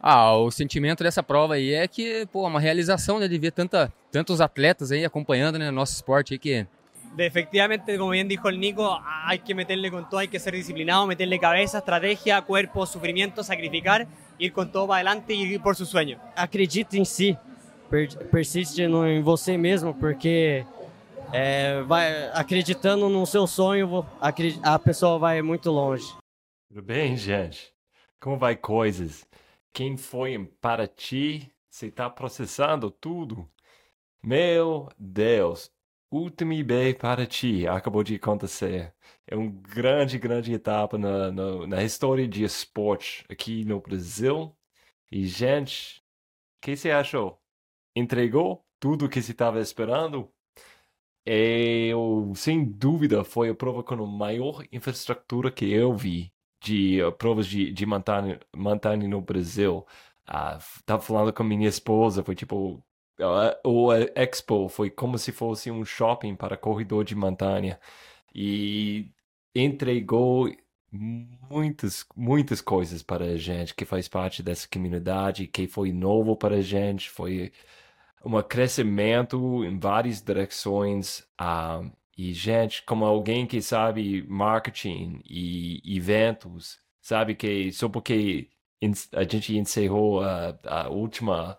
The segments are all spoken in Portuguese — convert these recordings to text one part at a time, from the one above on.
Ah, o sentimento dessa prova aí é que, pô, uma realização, né, de ver tanta, tantos atletas aí acompanhando, né, nosso esporte aí que efectivamente, como bien dijo el Nico, hay que meterle con todo, hay que ser disciplinado, meterle cabeza, estrategia, cuerpo, sufrimiento, sacrificar, ir con todo para adelante y ir por su sueño. Acredite em si, persiste no, em você mesmo, porque é, vai acreditando no seu sonho, a pessoa vai muito longe. Tudo bem, gente? Como vai coisas? Quem foi em Paraty? Você está processando tudo? Meu Deus, Ultimi B para ti acabou de acontecer. É uma grande, grande etapa na, na, na história de esporte aqui no Brasil. E, gente, o que você achou? Entregou tudo o que se estava esperando? Eu, sem dúvida, foi a prova com a maior infraestrutura que eu vi de uh, provas de, de montanha, montanha no Brasil. Uh, tava falando com minha esposa, foi tipo o Expo foi como se fosse um shopping para corredor de montanha e entregou muitas muitas coisas para a gente que faz parte dessa comunidade que foi novo para a gente foi um crescimento em várias direções uh, e gente como alguém que sabe marketing e eventos sabe que só porque a gente encerrou a, a última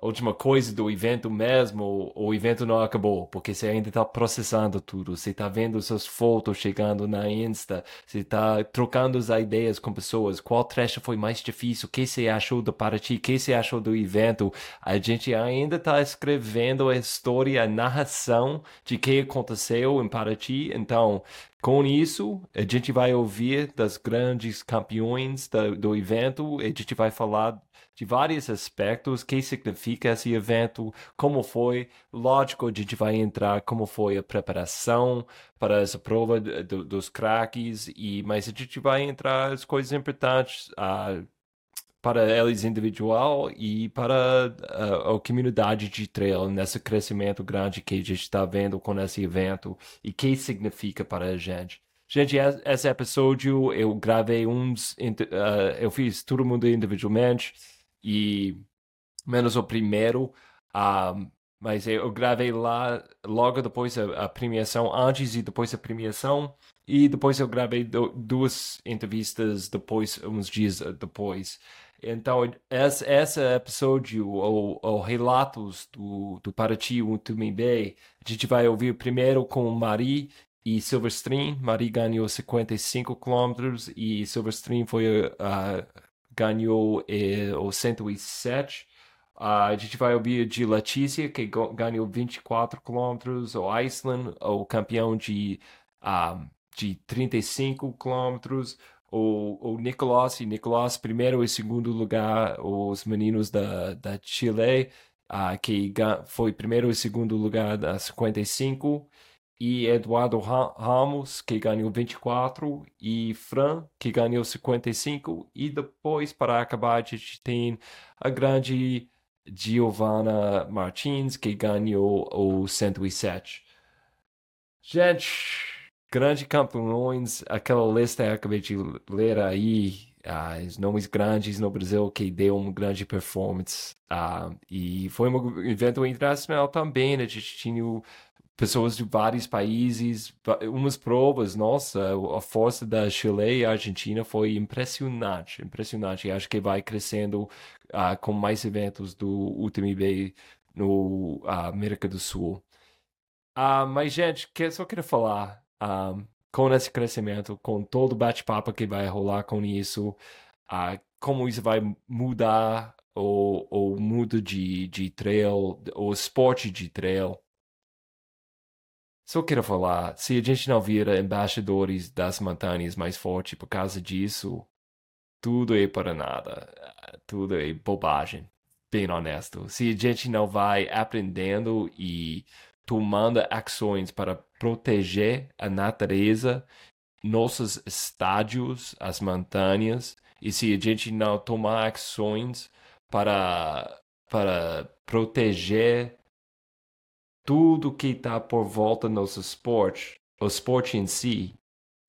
a última coisa do evento mesmo, o evento não acabou, porque você ainda está processando tudo, você está vendo suas fotos chegando na Insta, você está trocando as ideias com pessoas, qual trecho foi mais difícil, o que você achou do Paraty, o que você achou do evento, a gente ainda está escrevendo a história, a narração de que aconteceu em Paraty, então com isso, a gente vai ouvir das grandes campeões do, do evento, a gente vai falar de vários aspectos, o que significa esse evento, como foi, lógico, a gente vai entrar como foi a preparação para essa prova do, dos craques, e, mas a gente vai entrar as coisas importantes uh, para eles individual e para uh, a comunidade de trail nesse crescimento grande que a gente está vendo com esse evento e que significa para a gente. Gente, esse episódio eu gravei uns, uh, eu fiz todo mundo individualmente e menos o primeiro, uh, mas eu gravei lá logo depois a, a, premiação, antes e depois da premiação, e depois eu gravei do, duas entrevistas depois, uns dias depois. Então, esse, esse episódio, ou, relatos do, do Paraty Utumi Bay, a gente vai ouvir primeiro com Marie e Silverstream. Marie ganhou 55 quilômetros e Silverstream foi uh, ganhou eh, o 107. Uh, a gente vai ouvir de Letícia, que ganhou 24 quilômetros, o Iceland, o campeão de, uh, de 35 quilômetros, o, o Nicolás, e Nicolás primeiro e segundo lugar, os meninos da, da Chile, uh, que foi primeiro e segundo lugar da 55, e Eduardo Ramos, que ganhou 24, e Fran, que ganhou 55, e depois, para acabar, a gente tem a grande Giovanna Martins, que ganhou o 107. Gente, grandes campeões, aquela lista que eu acabei de ler aí, ah, os nomes grandes no Brasil que deu uma grande performance. Ah, e foi um evento internacional também, né? a gente tinha pessoas de vários países, umas provas, nossa, a força da Chile e Argentina foi impressionante, impressionante. Acho que vai crescendo uh, com mais eventos do UTMB no uh, América do Sul. Uh, mas, gente, que, só queria falar, com esse crescimento, com todo o bate-papo que vai rolar com isso, como isso vai mudar o, o mundo de, de trail, o esporte de trail, só quero falar, se a gente não vira embaixadores das montanhas mais fortes por causa disso, tudo é para nada. Tudo é bobagem. Bem honesto. Se a gente não vai aprendendo e tomando ações para proteger a natureza, nossos estádios, as montanhas, e se a gente não tomar ações para, para proteger tudo que está por volta do nosso esporte, o esporte em si,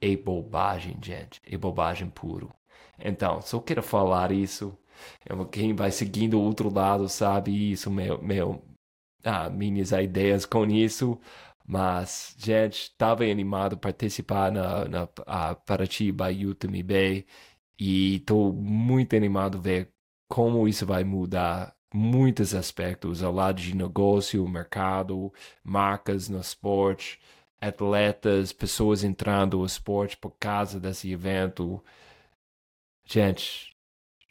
é bobagem, gente. É bobagem puro. Então, só quero falar isso. Quem vai seguindo o outro lado sabe isso, meu, meu, ah, minhas ideias com isso. Mas, gente, estava animado participar na, na a Paratiba Utami Bay e estou muito animado ver como isso vai mudar muitos aspectos ao lado de negócio, mercado, marcas no esporte, atletas, pessoas entrando no esporte por causa desse evento. Gente,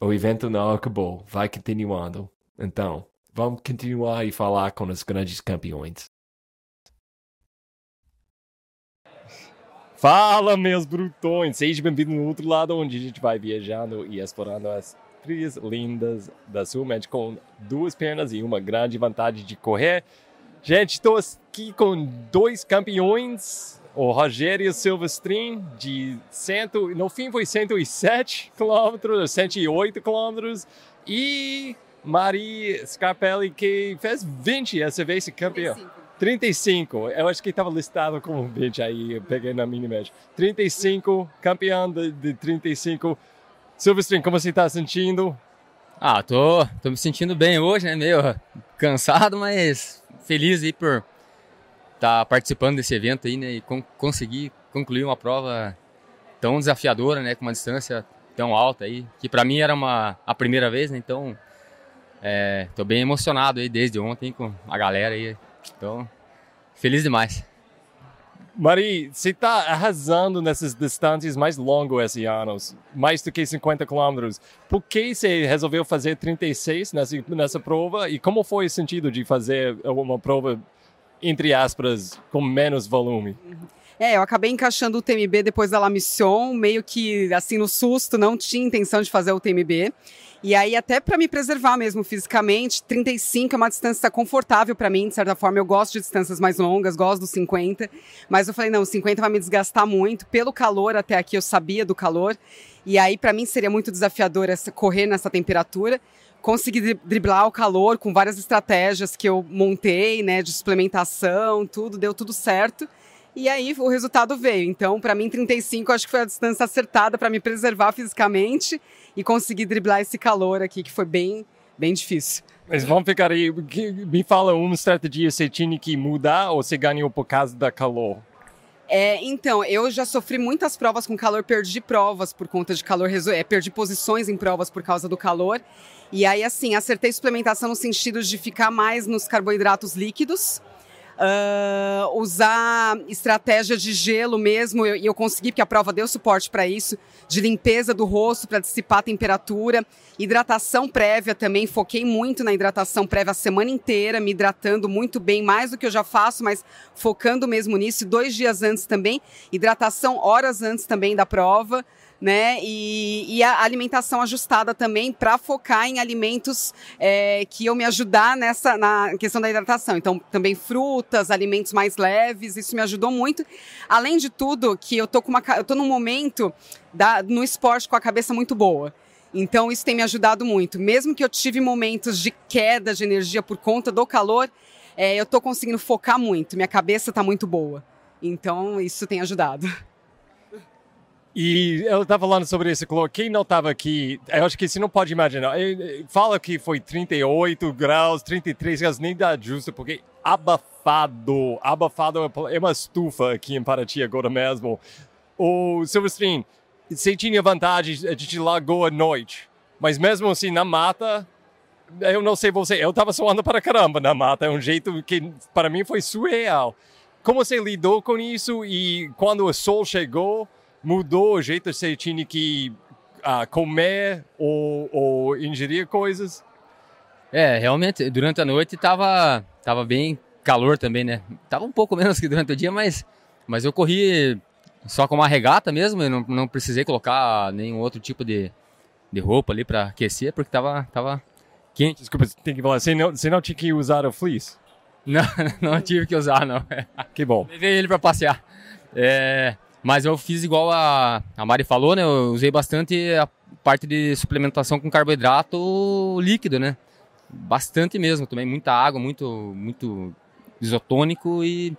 o evento não acabou, vai continuando. Então, vamos continuar e falar com os grandes campeões. Fala, meus brutões! Seja bem-vindo no outro lado, onde a gente vai viajando e explorando as trilhas lindas da Sulmed com duas pernas e uma grande vantagem de correr. Gente, estou aqui com dois campeões, o Rogério Silvestrin, de cento, no fim foi 107 quilômetros, 108 quilômetros, e Maria Scarpelli, que fez 20 essa vez campeão. 35, eu acho que estava listado como 20 aí, eu peguei na Minimatch. 35, campeão de, de 35. Silvestrin, como você está sentindo? Ah, tô, tô me sentindo bem hoje, né? Meio cansado, mas feliz aí por estar tá participando desse evento aí, né? E con conseguir concluir uma prova tão desafiadora, né? Com uma distância tão alta aí, que para mim era uma a primeira vez, né? Então, é, tô bem emocionado aí desde ontem com a galera aí. Então, feliz demais. Mari, você está arrasando nessas distâncias mais longas esse ano, mais do que 50 quilômetros. Por que você resolveu fazer 36 nessa, nessa prova e como foi o sentido de fazer uma prova, entre aspas, com menos volume? É, eu acabei encaixando o TMB depois da La Mission, meio que assim no susto, não tinha intenção de fazer o TMB. E aí, até para me preservar mesmo fisicamente, 35 é uma distância confortável para mim, de certa forma. Eu gosto de distâncias mais longas, gosto dos 50. Mas eu falei, não, 50 vai me desgastar muito. Pelo calor, até aqui eu sabia do calor. E aí, para mim, seria muito desafiador essa, correr nessa temperatura. Consegui driblar o calor com várias estratégias que eu montei, né, de suplementação, tudo, deu tudo certo. E aí o resultado veio. Então, para mim, 35 acho que foi a distância acertada para me preservar fisicamente e conseguir driblar esse calor aqui, que foi bem, bem difícil. Mas vamos ficar aí. Me fala uma estratégia você tinha que mudar ou você ganhou por causa da calor? É, então, eu já sofri muitas provas com calor, perdi provas por conta de calor, é, perdi posições em provas por causa do calor. E aí, assim, acertei suplementação no sentido de ficar mais nos carboidratos líquidos Uh, usar estratégia de gelo mesmo, e eu, eu, consegui, porque a prova deu suporte para isso, de limpeza do rosto para dissipar a temperatura, hidratação prévia também, foquei muito na hidratação prévia a semana inteira, me hidratando muito bem, mais do que eu já faço, mas focando mesmo nisso, dois dias antes também, hidratação horas antes também da prova né? E, e a alimentação ajustada também para focar em alimentos é, que iam me ajudar nessa na questão da hidratação. Então, também frutas, alimentos mais leves, isso me ajudou muito. Além de tudo, que eu tô com uma eu tô num momento da, no esporte com a cabeça muito boa. Então, isso tem me ajudado muito. Mesmo que eu tive momentos de queda de energia por conta do calor, é, eu estou conseguindo focar muito. Minha cabeça está muito boa. Então, isso tem ajudado. E eu estava falando sobre esse calor. Quem não estava aqui, eu acho que você não pode imaginar. Fala que foi 38 graus, 33 graus, nem dá justo, porque abafado, abafado é uma estufa aqui em Paraty agora mesmo. O Silvestrin, você tinha vantagem, a gente largou à noite, mas mesmo assim na mata, eu não sei você, eu estava suando para caramba na mata, é um jeito que para mim foi surreal. Como você lidou com isso e quando o sol chegou, mudou o jeito que você tinha que uh, comer ou, ou ingerir coisas? É, realmente, durante a noite tava, tava bem calor também, né? Tava um pouco menos que durante o dia, mas, mas eu corri só com uma regata mesmo, eu não, não precisei colocar nenhum outro tipo de, de roupa ali para aquecer, porque tava, tava quente. Desculpa, tem que falar, você não, você não tinha que usar o fleece? Não, não tive que usar, não. Que bom. Levei ele para passear. É, mas eu fiz igual a, a Mari falou, né? Eu usei bastante a parte de suplementação com carboidrato líquido, né? Bastante mesmo, tomei muita água, muito, muito isotônico e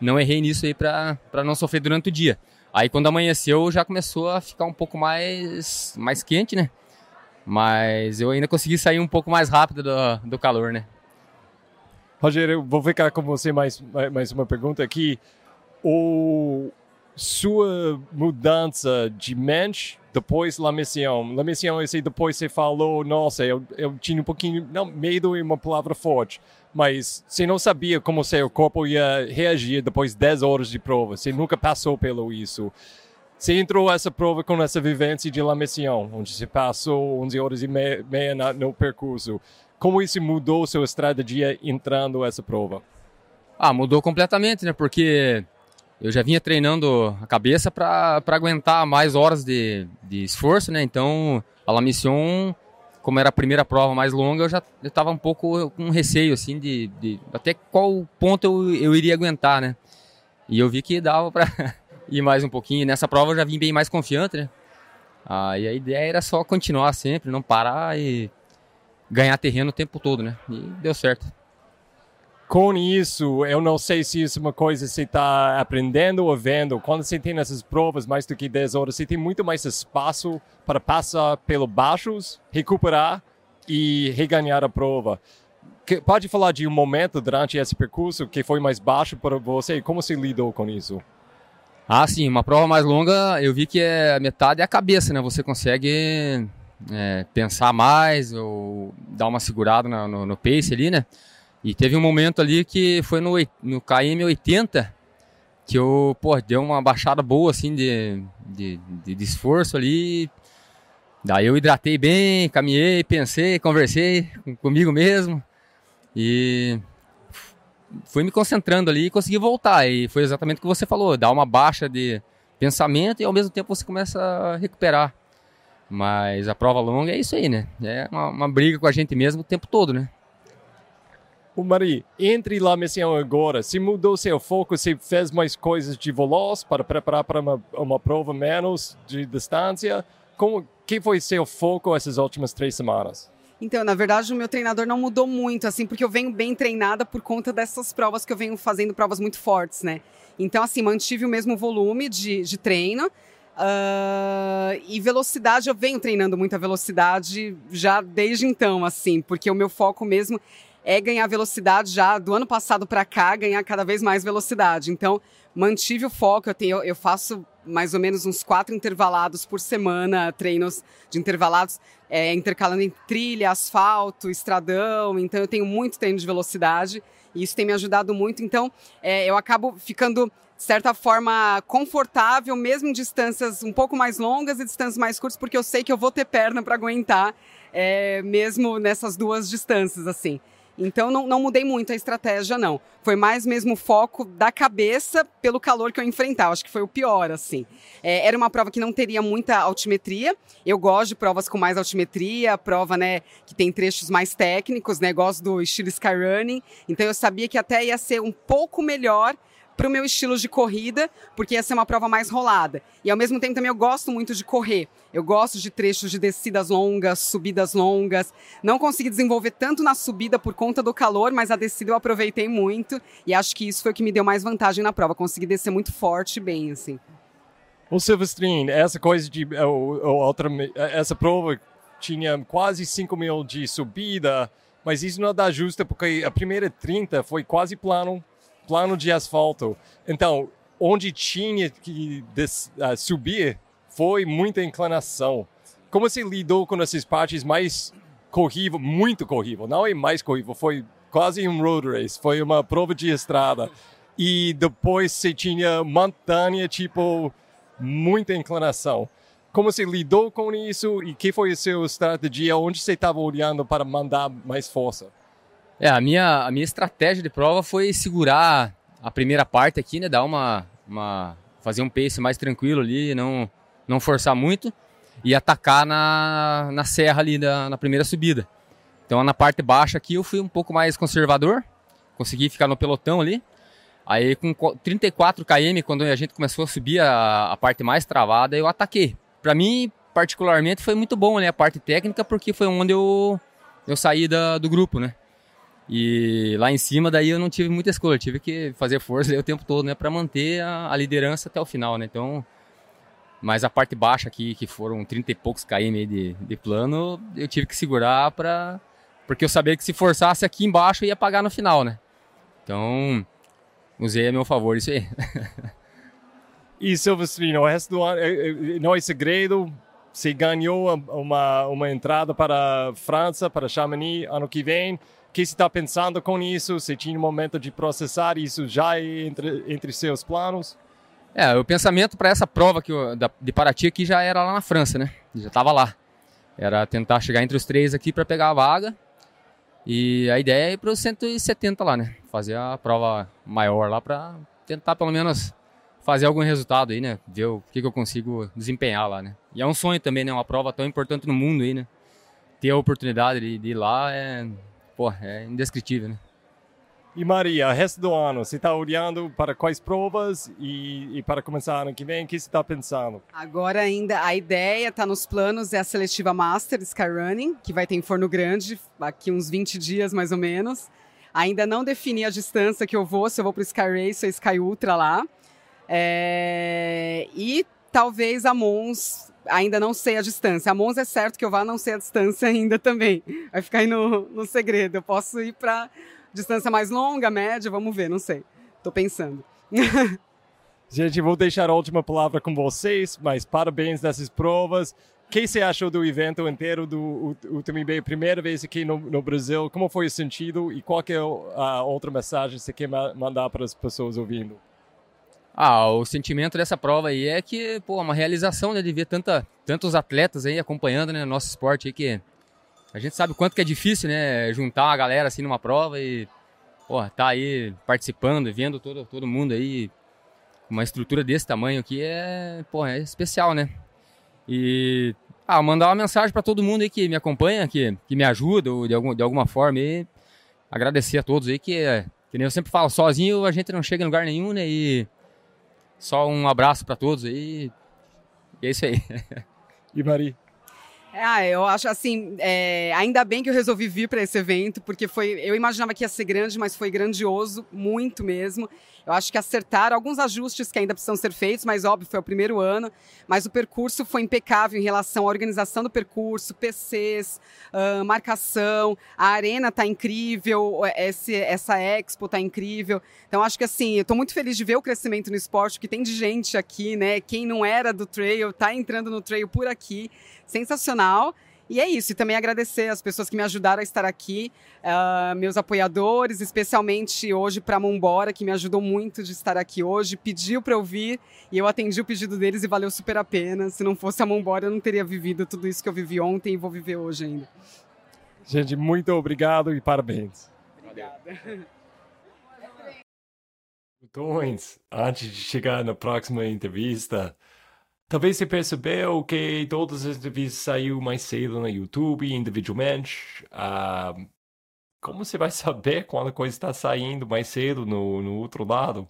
não errei nisso aí para não sofrer durante o dia. Aí quando amanheceu já começou a ficar um pouco mais, mais quente, né? Mas eu ainda consegui sair um pouco mais rápido do, do calor, né? Rogério, eu vou ficar com você mais, mais uma pergunta aqui. O sua mudança de mente depois da missão. Na missão, assim, depois você falou, nossa, eu, eu tinha um pouquinho, não, medo é uma palavra forte, mas você não sabia como seu corpo ia reagir depois de 10 horas de prova. Você nunca passou pelo isso. Você entrou essa prova com essa vivência de La Mission, onde você passou 11 horas e meia, meia no percurso. Como isso mudou sua estratégia entrando essa prova? Ah, mudou completamente, né? Porque eu já vinha treinando a cabeça para aguentar mais horas de, de esforço, né? Então, a La Mission, como era a primeira prova mais longa, eu já estava um pouco com receio, assim, de, de, até qual ponto eu, eu iria aguentar, né? E eu vi que dava para ir mais um pouquinho. Nessa prova eu já vim bem mais confiante, né? Ah, e a ideia era só continuar sempre, não parar e ganhar terreno o tempo todo, né? E deu certo com isso, eu não sei se isso é uma coisa que você está aprendendo ou vendo. Quando você tem essas provas mais do que 10 horas, você tem muito mais espaço para passar pelos baixos, recuperar e reganhar a prova. Que, pode falar de um momento durante esse percurso que foi mais baixo para você? Como você lidou com isso? Ah, sim, uma prova mais longa, eu vi que é metade é a cabeça, né? Você consegue é, pensar mais ou dar uma segurada no, no, no pace ali, né? E teve um momento ali que foi no, no KM 80 que eu, pô, deu uma baixada boa assim de, de, de, de esforço ali. Daí eu hidratei bem, caminhei, pensei, conversei comigo mesmo e fui me concentrando ali e consegui voltar. E foi exatamente o que você falou, dá uma baixa de pensamento e ao mesmo tempo você começa a recuperar. Mas a prova longa é isso aí, né? É uma, uma briga com a gente mesmo o tempo todo, né? O Mari, entre lá missão agora, se mudou seu foco, se fez mais coisas de veloz para preparar para uma, uma prova menos de distância, como que foi seu foco essas últimas três semanas? Então, na verdade, o meu treinador não mudou muito, assim, porque eu venho bem treinada por conta dessas provas que eu venho fazendo, provas muito fortes, né? Então, assim, mantive o mesmo volume de, de treino. Uh, e velocidade, eu venho treinando muita velocidade já desde então, assim, porque o meu foco mesmo é ganhar velocidade já do ano passado para cá, ganhar cada vez mais velocidade. Então, mantive o foco. Eu, tenho, eu faço mais ou menos uns quatro intervalados por semana, treinos de intervalados, é, intercalando em trilha, asfalto, estradão. Então, eu tenho muito treino de velocidade e isso tem me ajudado muito. Então, é, eu acabo ficando de certa forma confortável, mesmo em distâncias um pouco mais longas e distâncias mais curtas, porque eu sei que eu vou ter perna para aguentar, é, mesmo nessas duas distâncias, assim. Então não, não mudei muito a estratégia, não. Foi mais mesmo foco da cabeça pelo calor que eu enfrentava. Acho que foi o pior, assim. É, era uma prova que não teria muita altimetria. Eu gosto de provas com mais altimetria, prova, né, que tem trechos mais técnicos, né? Gosto do estilo Skyrunning. Então eu sabia que até ia ser um pouco melhor para o meu estilo de corrida, porque ia ser uma prova mais rolada. E ao mesmo tempo também eu gosto muito de correr. Eu gosto de trechos de descidas longas, subidas longas. Não consegui desenvolver tanto na subida por conta do calor, mas a descida eu aproveitei muito e acho que isso foi o que me deu mais vantagem na prova. Consegui descer muito forte e bem, assim. O Silvestrin, essa coisa de outra, essa prova tinha quase 5 mil de subida, mas isso não dá justa porque a primeira 30 foi quase plano plano de asfalto. Então, onde tinha que des, uh, subir foi muita inclinação. Como você lidou com essas partes mais corrível, muito corrível, não é mais corrível, foi quase um road race, foi uma prova de estrada. E depois você tinha montanha, tipo, muita inclinação. Como você lidou com isso e que foi a sua estratégia? Onde você estava olhando para mandar mais força? É, a minha, a minha estratégia de prova foi segurar a primeira parte aqui, né? Dar uma, uma fazer um pace mais tranquilo ali, não, não forçar muito e atacar na, na serra ali na primeira subida. Então na parte baixa aqui eu fui um pouco mais conservador, consegui ficar no pelotão ali. Aí com 34 km, quando a gente começou a subir a, a parte mais travada, eu ataquei. Para mim, particularmente, foi muito bom né, a parte técnica, porque foi onde eu, eu saí da, do grupo, né? E lá em cima, daí eu não tive muita escolha, tive que fazer força o tempo todo, né, para manter a, a, liderança até o final, né? Então, Mas a parte baixa aqui, que foram 30 e poucos km de, de plano, eu tive que segurar para porque eu sabia que se forçasse aqui embaixo ia pagar no final, né? Então, usei a meu favor isso aí. e Silvestrino, o resto do ano eh, eh, não é segredo, você ganhou uma, uma entrada para a França, para Chamonix ano que vem. Que está pensando com isso? Você tinha um momento de processar isso já entre, entre seus planos? É, o pensamento para essa prova que eu, da, de Paraty aqui já era lá na França, né? Já estava lá. Era tentar chegar entre os três aqui para pegar a vaga. E a ideia é ir para os 170 lá, né? Fazer a prova maior lá para tentar pelo menos fazer algum resultado aí, né? Ver o que, que eu consigo desempenhar lá, né? E é um sonho também, né? Uma prova tão importante no mundo aí, né? Ter a oportunidade de, de ir lá é, pô, é indescritível, né? E Maria, resto do ano, você está olhando para quais provas e, e, para começar ano que vem, o que você está pensando? Agora ainda, a ideia está nos planos, é a seletiva Master Skyrunning, que vai ter em Forno Grande, aqui uns 20 dias mais ou menos. Ainda não defini a distância que eu vou, se eu vou para o Sky Race ou Sky Ultra lá. É... E talvez a Mons, ainda não sei a distância. A Mons é certo que eu vá não sei a distância ainda também. Vai ficar aí no, no segredo. Eu posso ir para Distância mais longa, média, vamos ver, não sei. Tô pensando. Gente, vou deixar a última palavra com vocês, mas parabéns nessas provas. O que você achou do evento inteiro do UTMB? Primeira vez aqui no, no, Brasil, como foi o sentido e qual é a outra mensagem que você quer mandar para as pessoas ouvindo? Ah, o sentimento dessa prova aí é que, pô, uma realização, né, de ver tanta, tantos atletas aí acompanhando, né, nosso esporte aí que a gente sabe o quanto que é difícil, né? Juntar uma galera assim numa prova e, pô, tá aí participando, vendo todo, todo mundo aí. Uma estrutura desse tamanho aqui é, pô, é especial, né? E, ah, mandar uma mensagem para todo mundo aí que me acompanha, que, que me ajuda de, algum, de alguma forma agradecer a todos aí que, que nem eu sempre falo, sozinho a gente não chega em lugar nenhum, né? E só um abraço para todos aí. E é isso aí. E Mari? Ah, eu acho assim, é, ainda bem que eu resolvi vir para esse evento, porque foi, eu imaginava que ia ser grande, mas foi grandioso, muito mesmo. Eu acho que acertaram alguns ajustes que ainda precisam ser feitos, mas óbvio, foi o primeiro ano. Mas o percurso foi impecável em relação à organização do percurso, PCs, uh, marcação, a arena está incrível, esse, essa expo está incrível. Então acho que assim, eu estou muito feliz de ver o crescimento no esporte, que tem de gente aqui, né? Quem não era do trail está entrando no trail por aqui. Sensacional. E é isso, e também agradecer as pessoas que me ajudaram a estar aqui, uh, meus apoiadores, especialmente hoje para a Mombora, que me ajudou muito de estar aqui hoje, pediu para eu vir e eu atendi o pedido deles e valeu super a pena. Se não fosse a Mombora, eu não teria vivido tudo isso que eu vivi ontem e vou viver hoje ainda. Gente, muito obrigado e parabéns. Obrigada. Então, antes de chegar na próxima entrevista, Talvez você percebeu que todas as entrevistas saiu mais cedo no YouTube, individualmente. Ah, como você vai saber quando a coisa está saindo mais cedo no, no outro lado?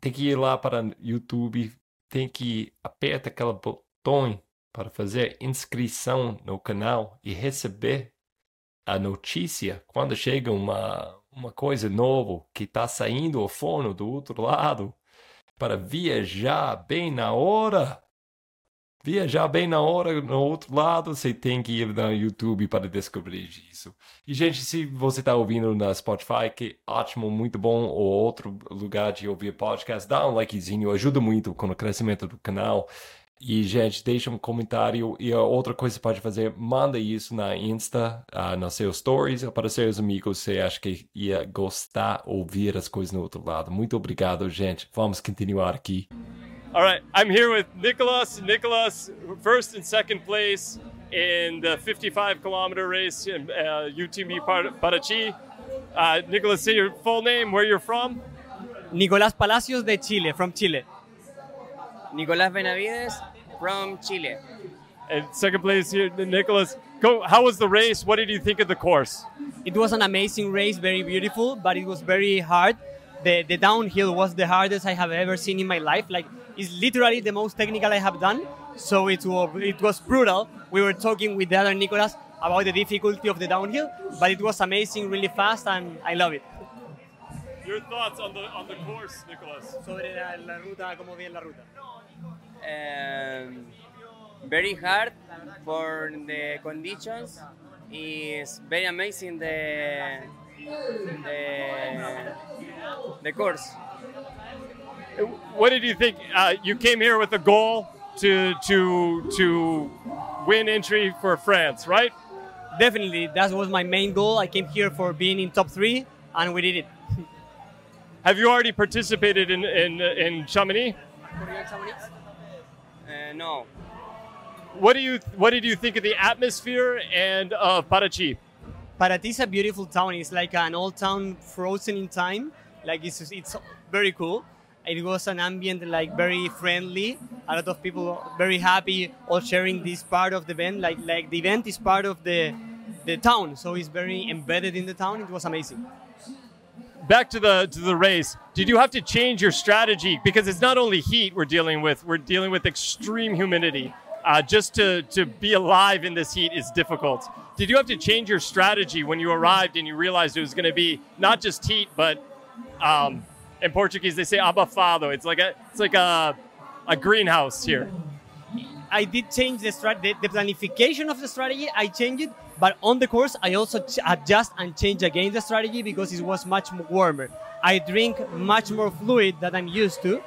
Tem que ir lá para o YouTube, tem que apertar aquele botão para fazer inscrição no canal e receber a notícia quando chega uma, uma coisa nova que está saindo ao forno do outro lado para viajar bem na hora. Viajar bem na hora, no outro lado, você tem que ir no YouTube para descobrir isso. E, gente, se você está ouvindo na Spotify, que ótimo, muito bom, ou outro lugar de ouvir podcast, dá um likezinho, ajuda muito com o crescimento do canal. E, gente, deixa um comentário. E a outra coisa que você pode fazer, manda isso na Insta, uh, nos seus stories, para seus amigos. Você acha que ia gostar ouvir as coisas no outro lado. Muito obrigado, gente. Vamos continuar aqui. All right, I'm here with Nicholas. Nicholas, first and second place in the 55 kilometer race in uh, UTMB Parachi. Uh, Nicholas, say your full name, where you're from. Nicolás Palacios de Chile, from Chile. Nicolás Benavides from Chile. And second place here, Nicholas. Go. How was the race? What did you think of the course? It was an amazing race, very beautiful, but it was very hard. The the downhill was the hardest I have ever seen in my life. Like it's literally the most technical I have done. So it was it was brutal. We were talking with the other Nicholas about the difficulty of the downhill, but it was amazing, really fast, and I love it. Your thoughts on the on the course, Nicholas? Sobre la, la ruta, cómo viene la ruta. Um, very hard for the conditions. Is very amazing the the, the course. What did you think? Uh, you came here with a goal to to to win entry for France, right? Definitely, that was my main goal. I came here for being in top three, and we did it. Have you already participated in in, in Chamonix? Uh, no, What do you What did you think of the atmosphere and of Parachi? Paraty is a beautiful town. It's like an old town frozen in time. Like it's it's very cool. It was an ambient like very friendly. A lot of people very happy, all sharing this part of the event. Like like the event is part of the the town, so it's very embedded in the town. It was amazing. Back to the to the race. Did you have to change your strategy because it's not only heat we're dealing with. We're dealing with extreme humidity. Uh, just to to be alive in this heat is difficult. Did you have to change your strategy when you arrived and you realized it was going to be not just heat, but um, in Portuguese they say abafado. It's like a it's like a a greenhouse here. I did change the, strat- the the planification of the strategy. I changed it, but on the course I also ch- adjust and change again the strategy because it was much warmer. I drink much more fluid than I'm used to,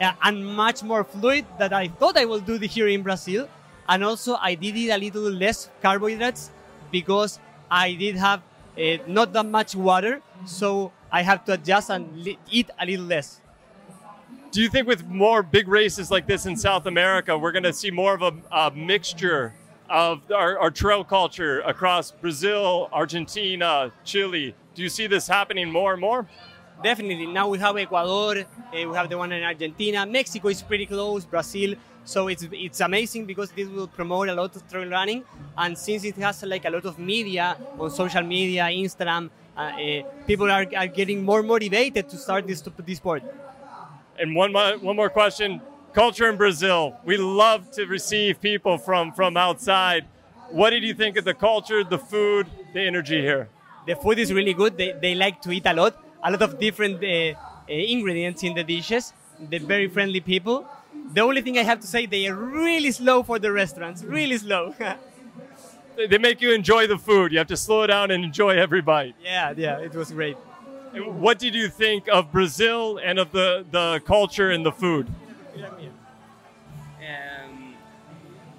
uh, and much more fluid that I thought I will do here in Brazil. And also I did eat a little less carbohydrates because I did have uh, not that much water, so I have to adjust and li- eat a little less. Do you think with more big races like this in South America, we're going to see more of a, a mixture of our, our trail culture across Brazil, Argentina, Chile? Do you see this happening more and more? Definitely. Now we have Ecuador, uh, we have the one in Argentina. Mexico is pretty close, Brazil. So it's it's amazing because this will promote a lot of trail running, and since it has like a lot of media on social media, Instagram, uh, uh, people are, are getting more motivated to start this this sport. And one more, one more question. Culture in Brazil. We love to receive people from, from outside. What did you think of the culture, the food, the energy here? The food is really good. They, they like to eat a lot, a lot of different uh, uh, ingredients in the dishes. They're very friendly people. The only thing I have to say, they are really slow for the restaurants, really slow. They- They make you enjoy the food. You have to slow down and enjoy every bite. yeah, yeah, it was great. What did you think of Brazil and of the, the culture and the food? um,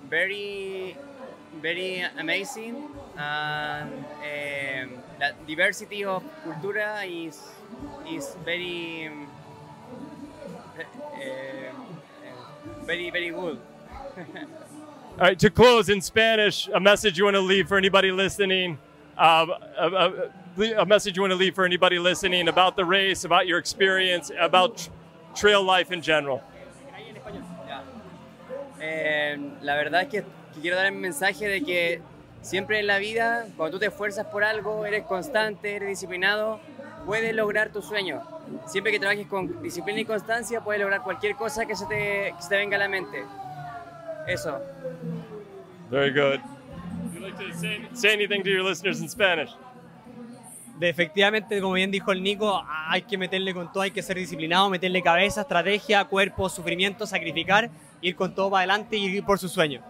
very, very amazing, and um, the diversity of cultura is is very, um, uh, uh, very, very good. All right, to close in Spanish, a message you want to leave for anybody listening. Uh, a, a, message you want to leave for anybody listening about the race, about your experience, about tr- trail life in general. Eh, la verdad es que, que quiero dar el mensaje de que siempre en la vida, cuando tú te esfuerzas por algo, eres constante, eres disciplinado, puedes lograr tu sueño. Siempre que trabajes con disciplina y constancia, puedes lograr cualquier cosa que se te, que se te venga a la mente. Eso. Very good. Would you like to say, say anything to your listeners in Spanish? De efectivamente, como bien dijo el Nico, hay que meterle con todo, hay que ser disciplinado, meterle cabeza, estrategia, cuerpo, sufrimiento, sacrificar, ir con todo para adelante y ir por su sueño.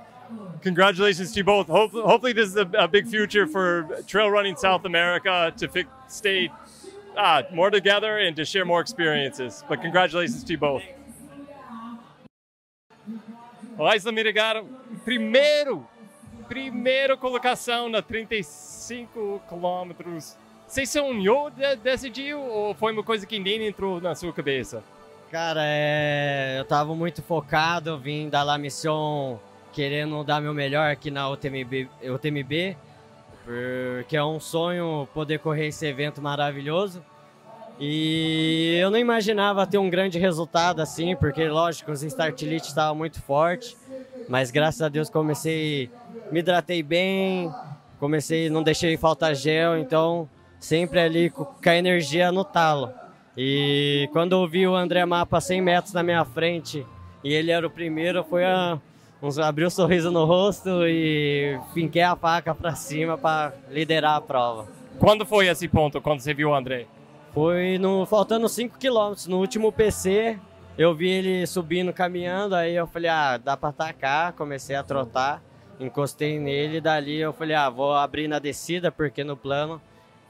Congratulations to you both. Hopefully, hopefully this is a, a big future for trail running South America to stay ah, more together and to share more experiences. But congratulations to you both. Laisla Miragara, primeiro, primeiro colocação na 35 quilômetros. Você sonhou de, decidiu ou foi uma coisa que nem entrou na sua cabeça? Cara, é, eu tava muito focado, vim da La Mission querendo dar meu melhor aqui na UTMB, UTMB, porque é um sonho poder correr esse evento maravilhoso. E eu não imaginava ter um grande resultado assim, porque lógico, os start elite estavam muito forte, mas graças a Deus comecei, me hidratei bem, comecei, não deixei faltar gel, então sempre ali com a energia no talo. E quando eu vi o André Mapa 100 metros na minha frente e ele era o primeiro, foi a, uns, abri um sorriso no rosto e finquei a faca para cima para liderar a prova. Quando foi esse ponto, quando você viu o André? Foi no faltando 5 quilômetros no último PC, eu vi ele subindo, caminhando, aí eu falei, ah, dá pra atacar, comecei a trotar, encostei nele, dali eu falei, ah, vou abrir na descida, porque no plano,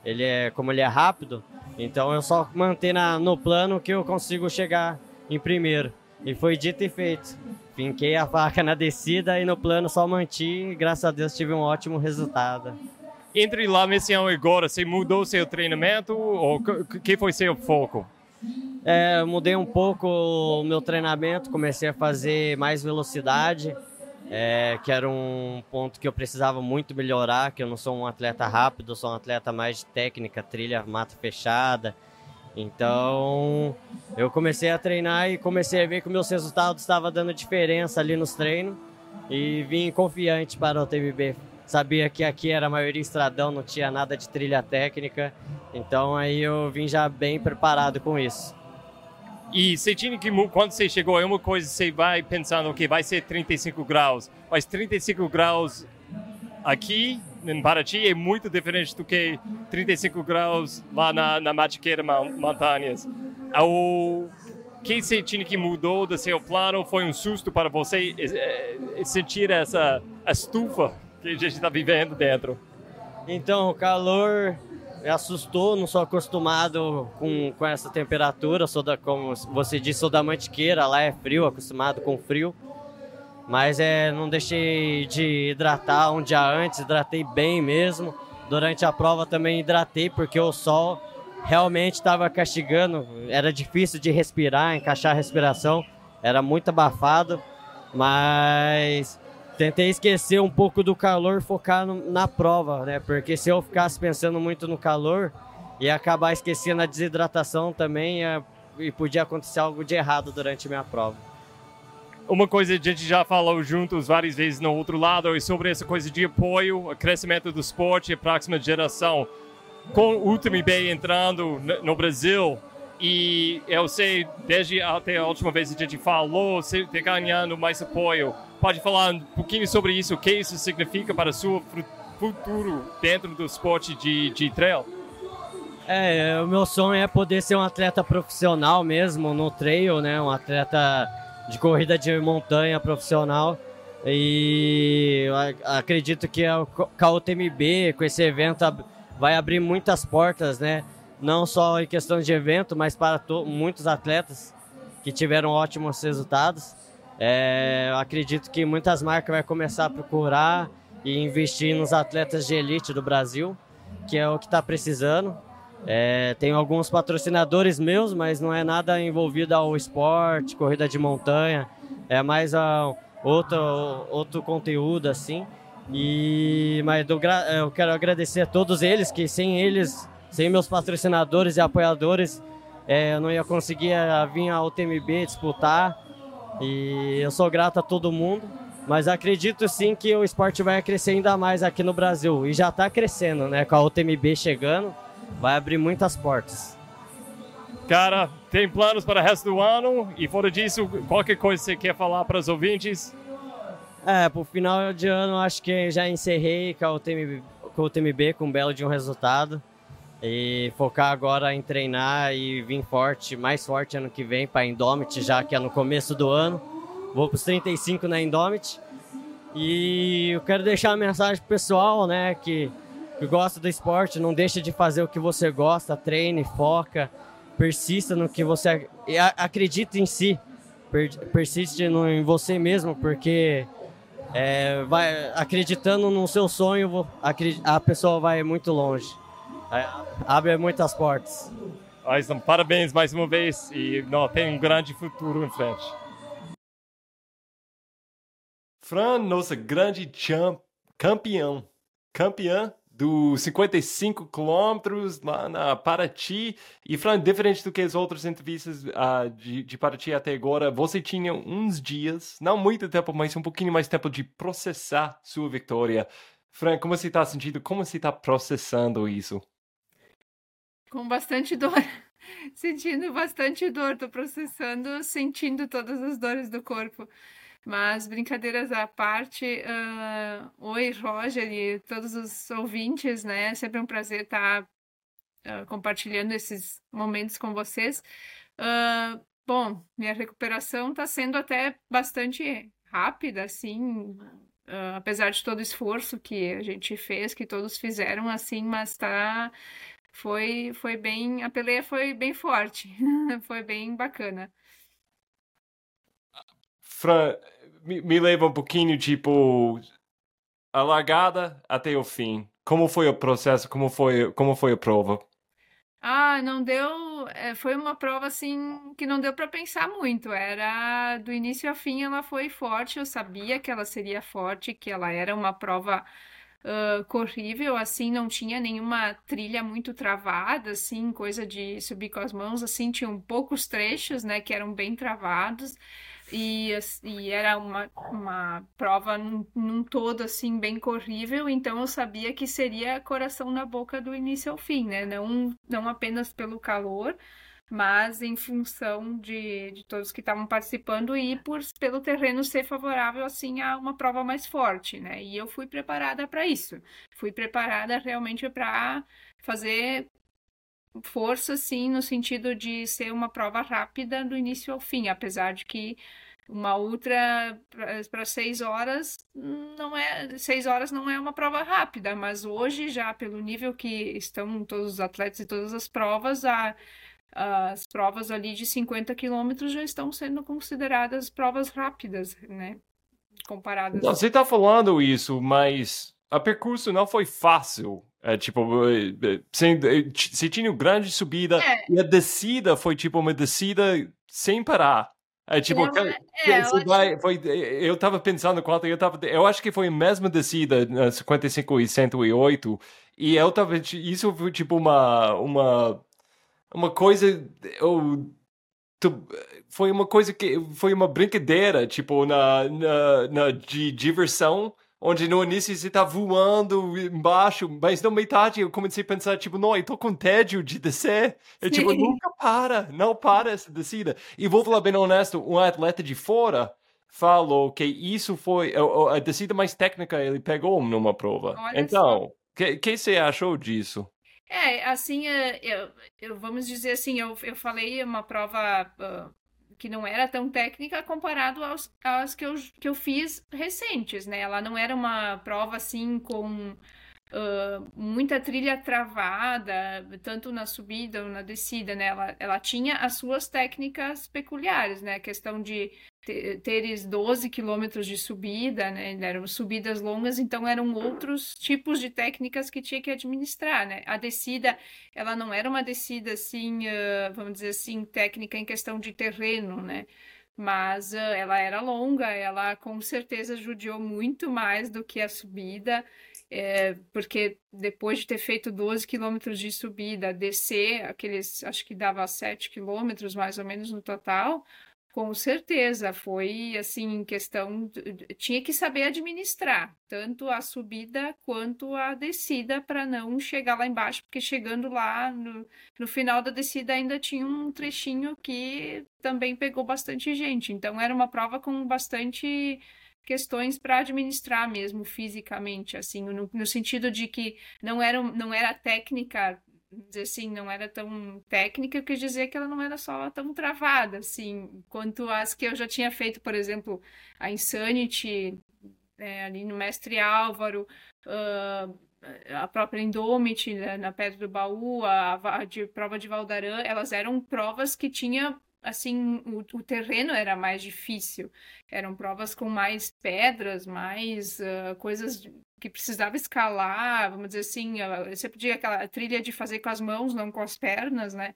ele é, como ele é rápido, então eu só manter na, no plano que eu consigo chegar em primeiro. E foi dito e feito. Finquei a faca na descida e no plano só manti e graças a Deus tive um ótimo resultado. Entre lá missão e agora, você mudou seu treinamento ou que foi seu foco? É, mudei um pouco o meu treinamento, comecei a fazer mais velocidade, é, que era um ponto que eu precisava muito melhorar, que eu não sou um atleta rápido, sou um atleta mais de técnica, trilha, mata fechada. Então, eu comecei a treinar e comecei a ver que meus resultados estavam dando diferença ali nos treinos e vim confiante para o TBB. Sabia que aqui era a maioria estradão, não tinha nada de trilha técnica, então aí eu vim já bem preparado com isso. E você tinha que, quando você chegou, é uma coisa, você vai pensando que vai ser 35 graus, mas 35 graus aqui em Paraty é muito diferente do que 35 graus lá na, na Matiqueira Montanhas. O que você tinha que mudou do seu plano foi um susto para você sentir essa estufa que a gente está vivendo dentro? Então, o calor assustou, não sou acostumado com, com essa temperatura, sou da, como você disse, sou da Mantiqueira, lá é frio, acostumado com frio. Mas é, não deixei de hidratar um dia antes, hidratei bem mesmo. Durante a prova também hidratei, porque o sol realmente estava castigando, era difícil de respirar, encaixar a respiração, era muito abafado, mas tentei esquecer um pouco do calor, focar no, na prova, né? Porque se eu ficasse pensando muito no calor, ia acabar esquecendo a desidratação também e podia acontecer algo de errado durante minha prova uma coisa que a gente já falou juntos várias vezes no outro lado é sobre essa coisa de apoio, crescimento do esporte, a próxima geração. Com o UTMB entrando no Brasil, e eu sei, desde até a última vez que a gente falou, você está ganhando mais apoio. Pode falar um pouquinho sobre isso, o que isso significa para o seu futuro dentro do esporte de, de trail? É, o meu sonho é poder ser um atleta profissional mesmo no trail, né? Um atleta de corrida de montanha profissional. E acredito que a UTMB, com esse evento, vai abrir muitas portas, né? Não só em questão de evento, mas para muitos atletas que tiveram ótimos resultados. É, acredito que muitas marcas vão começar a procurar e investir nos atletas de elite do Brasil, que é o que está precisando. É, tenho alguns patrocinadores meus, mas não é nada envolvido ao esporte, corrida de montanha. É mais a outro, outro conteúdo assim. E mas eu quero agradecer a todos eles, que sem eles, sem meus patrocinadores e apoiadores, é, eu não ia conseguir é, vir ao TMB disputar. E eu sou grato a todo mundo. Mas acredito sim que o esporte vai crescer ainda mais aqui no Brasil. E já está crescendo, né? Com a UTMB chegando vai abrir muitas portas. Cara, tem planos para o resto do ano? E fora disso, qualquer coisa que você quer falar para os ouvintes? É, pro final de ano acho que já encerrei com o TMB com, o com um belo de um resultado. E focar agora em treinar e vir forte, mais forte ano que vem para Indomit, já que é no começo do ano. Vou para os 35 na Indomit. E eu quero deixar uma mensagem pro pessoal, né, que que gosta do esporte, não deixa de fazer o que você gosta, treine, foca, persista no que você acredita em si, persiste no, em você mesmo, porque é, vai acreditando no seu sonho, a pessoa vai muito longe, abre muitas portas. Então, parabéns mais uma vez e não, tem um grande futuro em frente. Fran, nossa grande champ, campeão, campeã dos 55 quilômetros lá na Paraty. E falando diferente do que as outras entrevistas uh, de, de Paraty até agora, você tinha uns dias, não muito tempo, mas um pouquinho mais tempo de processar sua vitória. Fran, como você está sentindo? Como você está processando isso? Com bastante dor. Sentindo bastante dor. Estou processando, sentindo todas as dores do corpo. Mas brincadeiras à parte, uh, oi Roger e todos os ouvintes, né? É sempre um prazer estar uh, compartilhando esses momentos com vocês. Uh, bom, minha recuperação está sendo até bastante rápida, assim, uh, apesar de todo o esforço que a gente fez, que todos fizeram, assim, mas tá, foi, foi bem, a peleia foi bem forte, foi bem bacana. Fran, me, me leva um pouquinho, tipo, a largada até o fim. Como foi o processo? Como foi, como foi a prova? Ah, não deu. é, foi uma prova assim que não deu para pensar muito. Era do início ao fim, ela foi forte. Eu sabia que ela seria forte, que ela era uma prova corrível, assim, não tinha nenhuma trilha muito travada, assim, coisa de subir com as mãos, assim, tinham poucos trechos, né, que eram bem travados. E, e era uma, uma prova num, num todo, assim, bem corrível, então eu sabia que seria coração na boca do início ao fim, né? Não, não apenas pelo calor, mas em função de, de todos que estavam participando e por, pelo terreno ser favorável, assim, a uma prova mais forte, né? E eu fui preparada para isso. Fui preparada realmente para fazer força, assim, no sentido de ser uma prova rápida do início ao fim, apesar de que uma ultra para seis horas não é seis horas não é uma prova rápida, mas hoje já pelo nível que estão todos os atletas e todas as provas, a, as provas ali de 50 quilômetros já estão sendo consideradas provas rápidas, né? Comparadas. Não, você tá falando isso, mas a percurso não foi fácil. É, tipo, sem- eh, t- você tinha uma grande subida É. e a descida foi tipo uma descida sem parar. É tipo, cara, é, ela- vai- foi, eu tava pensando quanto eu tava, eu acho que foi a mesma descida na 55 e 108 e eu tava, isso foi tipo uma uma uma coisa eu tu- foi uma coisa que foi uma brincadeira, tipo, na, na, na de diversão, onde no início você tá voando embaixo, mas na metade eu comecei a pensar, tipo, não, eu tô com tédio de descer. Eu, tipo, nunca para, não para essa descida. E vou falar bem honesto, um atleta de fora falou que isso foi a, a descida mais técnica ele pegou numa prova. Olha então, o que, que você achou disso? É, assim, é, eu, eu- vamos dizer assim, eu, eu falei uma prova ah, que não era tão técnica comparado aos, às que eu, que eu fiz recentes, né? Ela não era uma prova assim com ah, muita trilha travada, tanto na subida ou na descida, né? Ela, ela tinha as suas técnicas peculiares, né? A questão de teres 12 quilômetros de subida, né? Eram subidas longas, então eram outros tipos de técnicas que tinha que administrar, né? A descida, ela não era uma descida assim, vamos dizer assim, técnica em questão de terreno, né? Mas ela era longa, ela com certeza judiou muito mais do que a subida, é, porque depois de ter feito 12 quilômetros de subida, descer aqueles, acho que dava 7 quilômetros mais ou menos no total, com certeza, foi assim, questão, tinha que saber administrar, tanto a subida quanto a descida, para não chegar lá embaixo, porque chegando lá no, no final da descida ainda tinha um trechinho que também pegou bastante gente. Então era uma prova com bastante questões para administrar mesmo fisicamente, assim, no, no sentido de que não era, não era técnica assim, não era tão técnica, eu quis dizer que ela não era só tão travada, assim, quanto as que eu já tinha feito, por exemplo, a Insanity, é, ali no Mestre Álvaro, ah, a própria Indomit, né, na Pedra do Baú, a, a de prova de Valdarã, elas eram provas que tinha, assim, o, o terreno era mais difícil, eram provas com mais pedras, mais ah, coisas que precisava escalar, vamos dizer assim, você podia aquela trilha de fazer com as mãos, não com as pernas, né?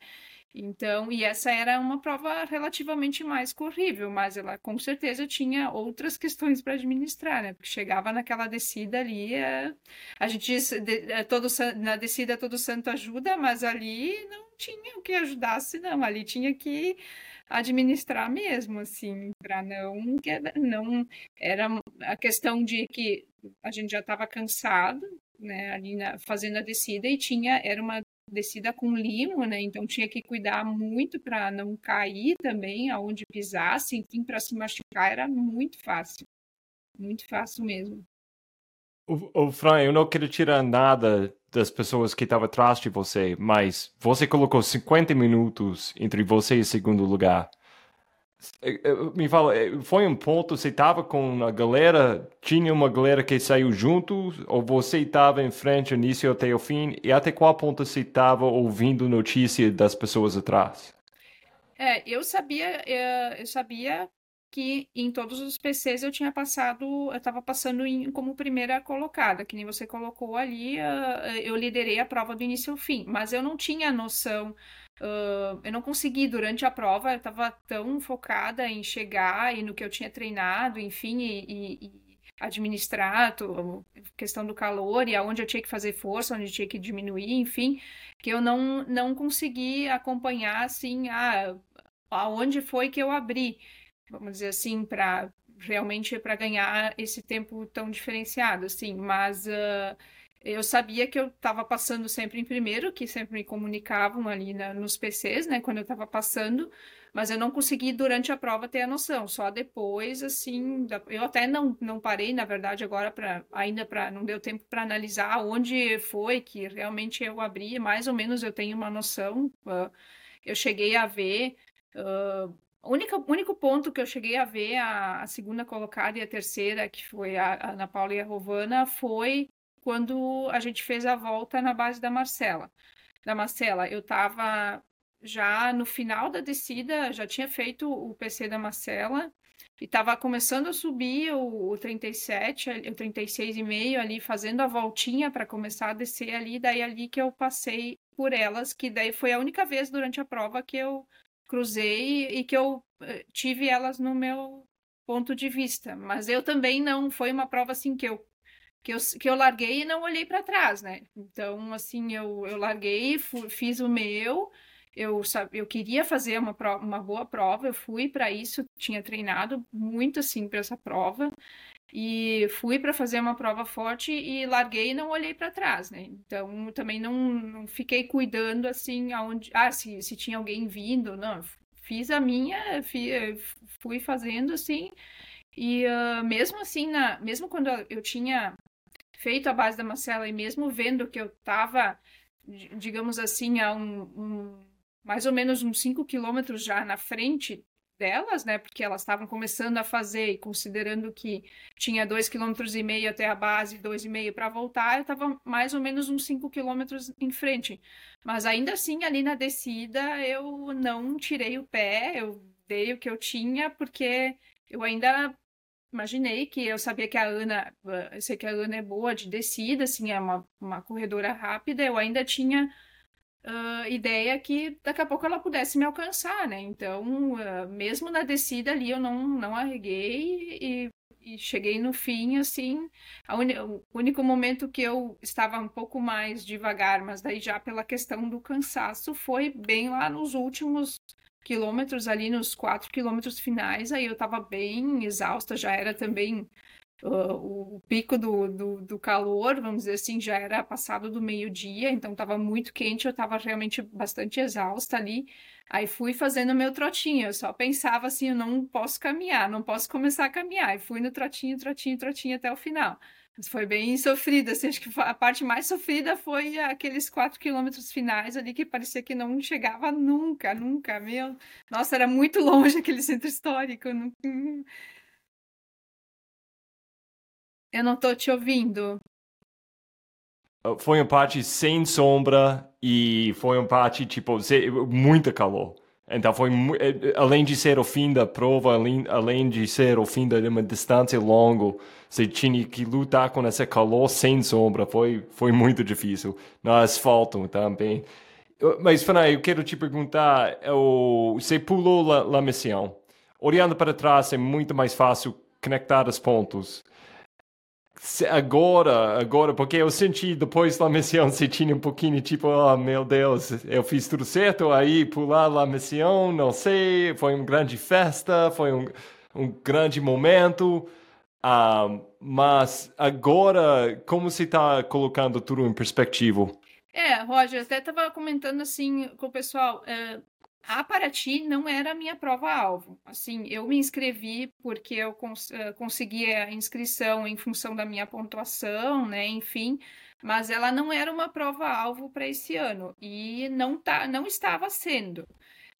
Então, e essa era uma prova relativamente mais corrível, mas ela com certeza tinha outras questões para administrar, né? Porque chegava naquela descida ali, é, a gente diz, é, todo, na descida todo santo ajuda, mas ali não tinha o que ajudasse, não. Ali tinha que administrar mesmo, assim, para não, que- não era a questão de que a gente já estava cansado, né, ali na- fazendo a descida e tinha era uma descida com limo, né? Então tinha que cuidar muito para não cair também aonde pisasse, enfim, para se machucar era muito fácil. Muito fácil mesmo. O, o Fran, eu não quero tirar nada das pessoas que estavam atrás de você, mas você colocou 50 minutos entre você e segundo lugar. É, é, me fala, foi um ponto, você estava com a galera, tinha uma galera que saiu junto, ou você estava em frente, início até o fim, e até qual ponto você estava ouvindo notícia das pessoas atrás? É, eu sabia, eu sabia que em todos os PCs eu tinha passado, eu estava passando em, como primeira colocada, que nem você colocou ali, uh, eu liderei a prova do início ao fim, mas eu não tinha noção, uh, eu não consegui durante a prova, eu estava tão focada em chegar e no que eu tinha treinado, enfim, e, e, e administrar a questão do calor e aonde eu tinha que fazer força, onde eu tinha que diminuir, enfim, que eu não, não consegui acompanhar, assim, a, aonde foi que eu abri vamos dizer assim, para realmente para ganhar esse tempo tão diferenciado, assim. Mas uh, eu sabia que eu estava passando sempre em primeiro, que sempre me comunicavam ali na, nos PCs, né, quando eu estava passando, mas eu não consegui durante a prova ter a noção. Só depois, assim, eu até não, não parei, na verdade, agora para ainda para não deu tempo para analisar onde foi que realmente eu abri. Mais ou menos eu tenho uma noção. Uh, eu cheguei a ver Uh, único, único ponto que eu cheguei a ver, a, a segunda colocada e a terceira, que foi a, a Ana Paula e a Rovana, foi quando a gente fez a volta na base da Marcela. Da Marcela, eu estava já no final da descida, já tinha feito o PC da Marcela e estava começando a subir o, o 37, o 36,5 ali, fazendo a voltinha para começar a descer ali, daí ali que eu passei por elas, que daí foi a única vez durante a prova que eu cruzei e que eu eh, tive elas no meu ponto de vista. Mas eu também não foi uma prova assim que eu que eu, que eu larguei e não olhei para trás, né? Então, assim, eu, eu larguei, fui, fiz o meu, eu, eu queria fazer uma, prova, uma boa prova, eu fui para isso, tinha treinado muito, assim, para essa prova, e fui para fazer uma prova forte e larguei e não olhei para trás, né? Então também não, não fiquei cuidando assim aonde, ah, se, se tinha alguém vindo, não. Fiz a minha, fui fazendo assim e uh, mesmo assim na, mesmo quando eu tinha feito a base da Marcela e mesmo vendo que eu estava, digamos assim, a um, um mais ou menos uns 5 quilômetros já na frente delas, né? Porque elas estavam começando a fazer e considerando que tinha dois quilômetros e meio até a base, dois e meio para voltar, eu estava mais ou menos uns cinco quilômetros em frente. Mas ainda assim, ali na descida, eu não tirei o pé, eu dei o que eu tinha, porque eu ainda imaginei que eu sabia que a Ana, eu sei que a Ana é boa de descida, assim, é uma, uma corredora rápida, eu ainda tinha uh, ideia que daqui a pouco ela pudesse me alcançar, né? Então, uh, mesmo na descida ali, eu não, não arreguei e, e cheguei no fim, assim. O único momento que eu estava um pouco mais devagar, mas daí já pela questão do cansaço, foi bem lá nos últimos quilômetros, ali nos quatro quilômetros finais. Aí eu estava bem exausta, já era também Uh, o pico do, do, do, calor, vamos dizer assim, já era passado do meio-dia, então estava muito quente, eu estava realmente bastante exausta ali. Aí fui fazendo meu trotinho, eu só pensava assim, eu não posso caminhar, não posso começar a caminhar. E fui no trotinho, trotinho, trotinho até o final. Foi bem sofrido, assim, acho que a parte mais sofrida foi aqueles quatro quilômetros finais ali que parecia que não chegava nunca, nunca, meu. Nossa, era muito longe aquele centro histórico. Eu não tô te ouvindo. Foi um parte sem sombra e foi um parte, tipo, muita calor. Então foi, eh, além de ser o fim da prova, além, além de ser o fim de uma distância longa, você tinha que lutar com esse calor sem sombra. Foi, foi muito difícil. No asfalto também. Mas, Fana, eu quero te perguntar, eu, você pulou a missão. Olhando para trás é muito mais fácil conectar os pontos agora, agora, porque eu senti depois da missão, tinha um pouquinho tipo, oh meu Deus, eu fiz tudo certo, aí pular a missão, não sei, foi uma grande festa, foi um, um grande momento, uh, mas agora, como você está colocando tudo em perspectiva? É, Roger, até estava comentando assim com o pessoal, é, a Paraty não era a minha prova-alvo. Assim, eu me inscrevi porque eu cons uh, consegui a inscrição em função da minha pontuação, né? Enfim, mas ela não era uma prova-alvo para esse ano e não, tá, não estava sendo.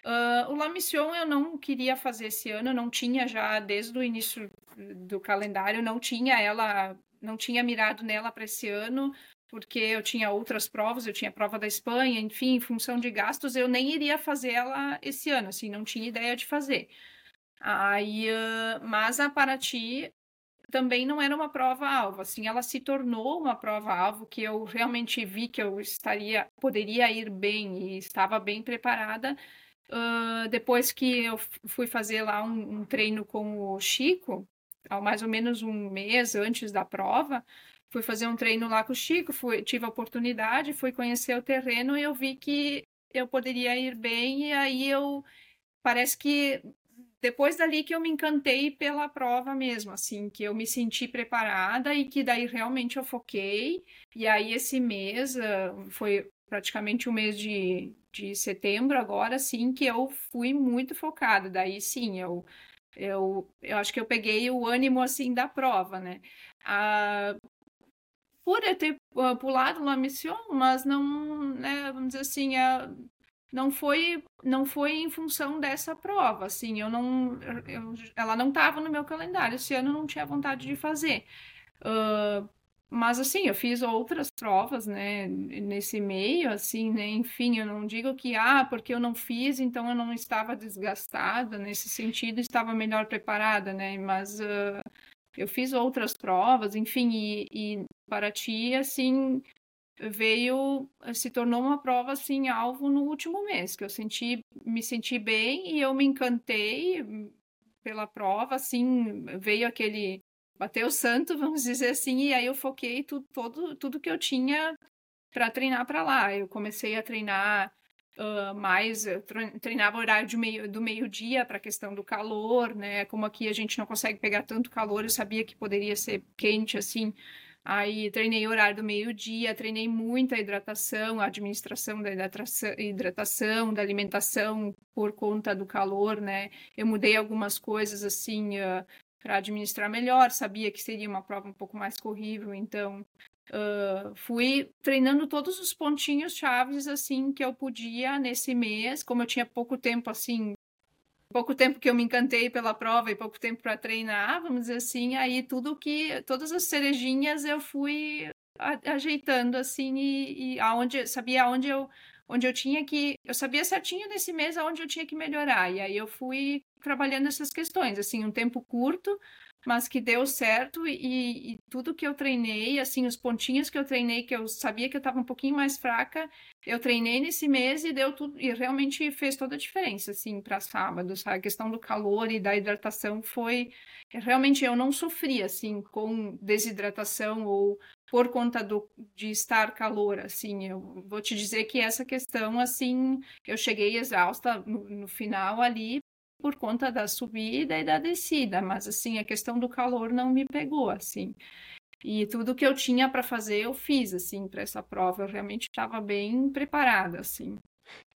Uh, o La Mission eu não queria fazer esse ano, não tinha já desde o início do calendário, não tinha ela, não tinha mirado nela para esse ano, porque eu tinha outras provas, eu tinha prova da Espanha, enfim, em função de gastos, eu nem iria fazer ela esse ano, assim, não tinha ideia de fazer. Aí, mas a Paraty também não era uma prova-alvo, assim, ela se tornou uma prova-alvo que eu realmente vi que eu estaria, poderia ir bem e estava bem preparada, Uh, depois que eu fui fazer lá um, um, treino com o Chico, há mais ou menos um mês antes da prova, fui fazer um treino lá com o Chico, fui, tive a oportunidade, fui conhecer o terreno e eu vi que eu poderia ir bem, e aí eu parece que depois dali que eu me encantei pela prova mesmo, assim, que eu me senti preparada e que daí realmente eu foquei. E aí esse mês uh, foi praticamente o mês de, de setembro agora, sim, que eu fui muito focada. Daí sim, eu, eu, eu acho que eu peguei o ânimo assim da prova, né? Ah, por eu ter uh, pulado uma missão, mas não, né, vamos dizer assim, uh, não foi não foi em função dessa prova, assim, eu não, eu, ela não estava no meu calendário, esse ano eu não tinha vontade de fazer. Uh, mas assim, eu fiz outras provas, né, nesse meio, assim, né, enfim, eu não digo que, ah, porque eu não fiz, então eu não estava desgastada, nesse sentido, estava melhor preparada, né, mas uh, eu fiz outras provas, enfim, e, e para ti, assim, veio, se tornou uma prova, assim, alvo no último mês, que eu senti, me senti bem e eu me encantei pela prova, assim, veio aquele bateu o santo, vamos dizer assim, e aí eu foquei tu, todo, tudo que eu tinha para treinar para lá. Eu comecei a treinar uh, mais, treinava o horário meio, do meio-dia para a questão do calor, né? Como aqui a gente não consegue pegar tanto calor, eu sabia que poderia ser quente assim. Aí treinei horário do meio-dia, treinei muito a hidratação, administração da hidratação, hidratação, da alimentação por conta do calor, né? Eu mudei algumas coisas assim, uh, para administrar melhor, sabia que seria uma prova um pouco mais corrível, então uh, fui treinando todos os pontinhos chaves assim que eu podia nesse mês, como eu tinha pouco tempo assim, pouco tempo que eu me encantei pela prova e pouco tempo para treinar, vamos dizer assim, aí tudo que todas as cerejinhas eu fui ajeitando assim e, e aonde sabia aonde eu onde eu tinha que. Eu sabia certinho nesse mês aonde eu tinha que melhorar. E aí eu fui trabalhando essas questões, assim, um tempo curto, mas que deu certo e, e, tudo que eu treinei, assim, os pontinhos que eu treinei, que eu sabia que eu estava um pouquinho mais fraca, eu treinei nesse mês e deu tudo, e realmente fez toda a diferença, assim, para sábado, sabe? A questão do calor e da hidratação foi, realmente eu não sofri, assim, com desidratação ou por conta do, de estar calor, assim, eu vou te dizer que essa questão, assim, eu cheguei exausta no, no final ali por conta da subida e da descida, mas assim, a questão do calor não me pegou, assim. E tudo que eu tinha para fazer eu fiz, assim, para essa prova, eu realmente estava bem preparada, assim.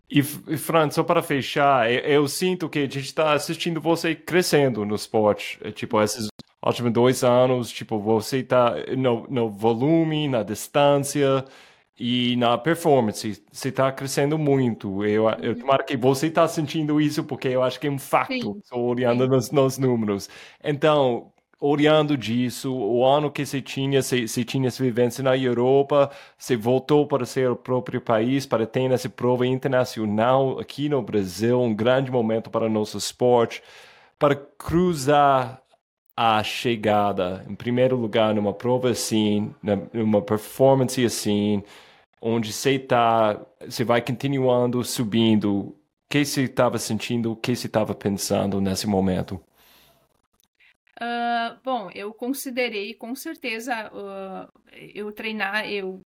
E, Fran, só para fechar, eu, eu sinto que a gente está assistindo você crescendo no esporte, é, tipo, esses últimos dois anos, tipo, você está no, no volume, na distância, e na performance, você está crescendo muito. Eu, eu tomara que você está sentindo isso, porque eu acho que é um fato, olhando nos, nos, números. Então, olhando disso, o ano que você tinha, você, você tinha essa vivência na Europa, você voltou para seu próprio país, para ter essa prova internacional aqui no Brasil, um grande momento para o nosso esporte, para cruzar a chegada, em primeiro lugar, numa prova assim, numa performance assim, onde você tá, você vai continuando subindo, o que você estava sentindo, o que você estava pensando nesse momento? Uh, bom, eu considerei com certeza uh, eu treinar, eu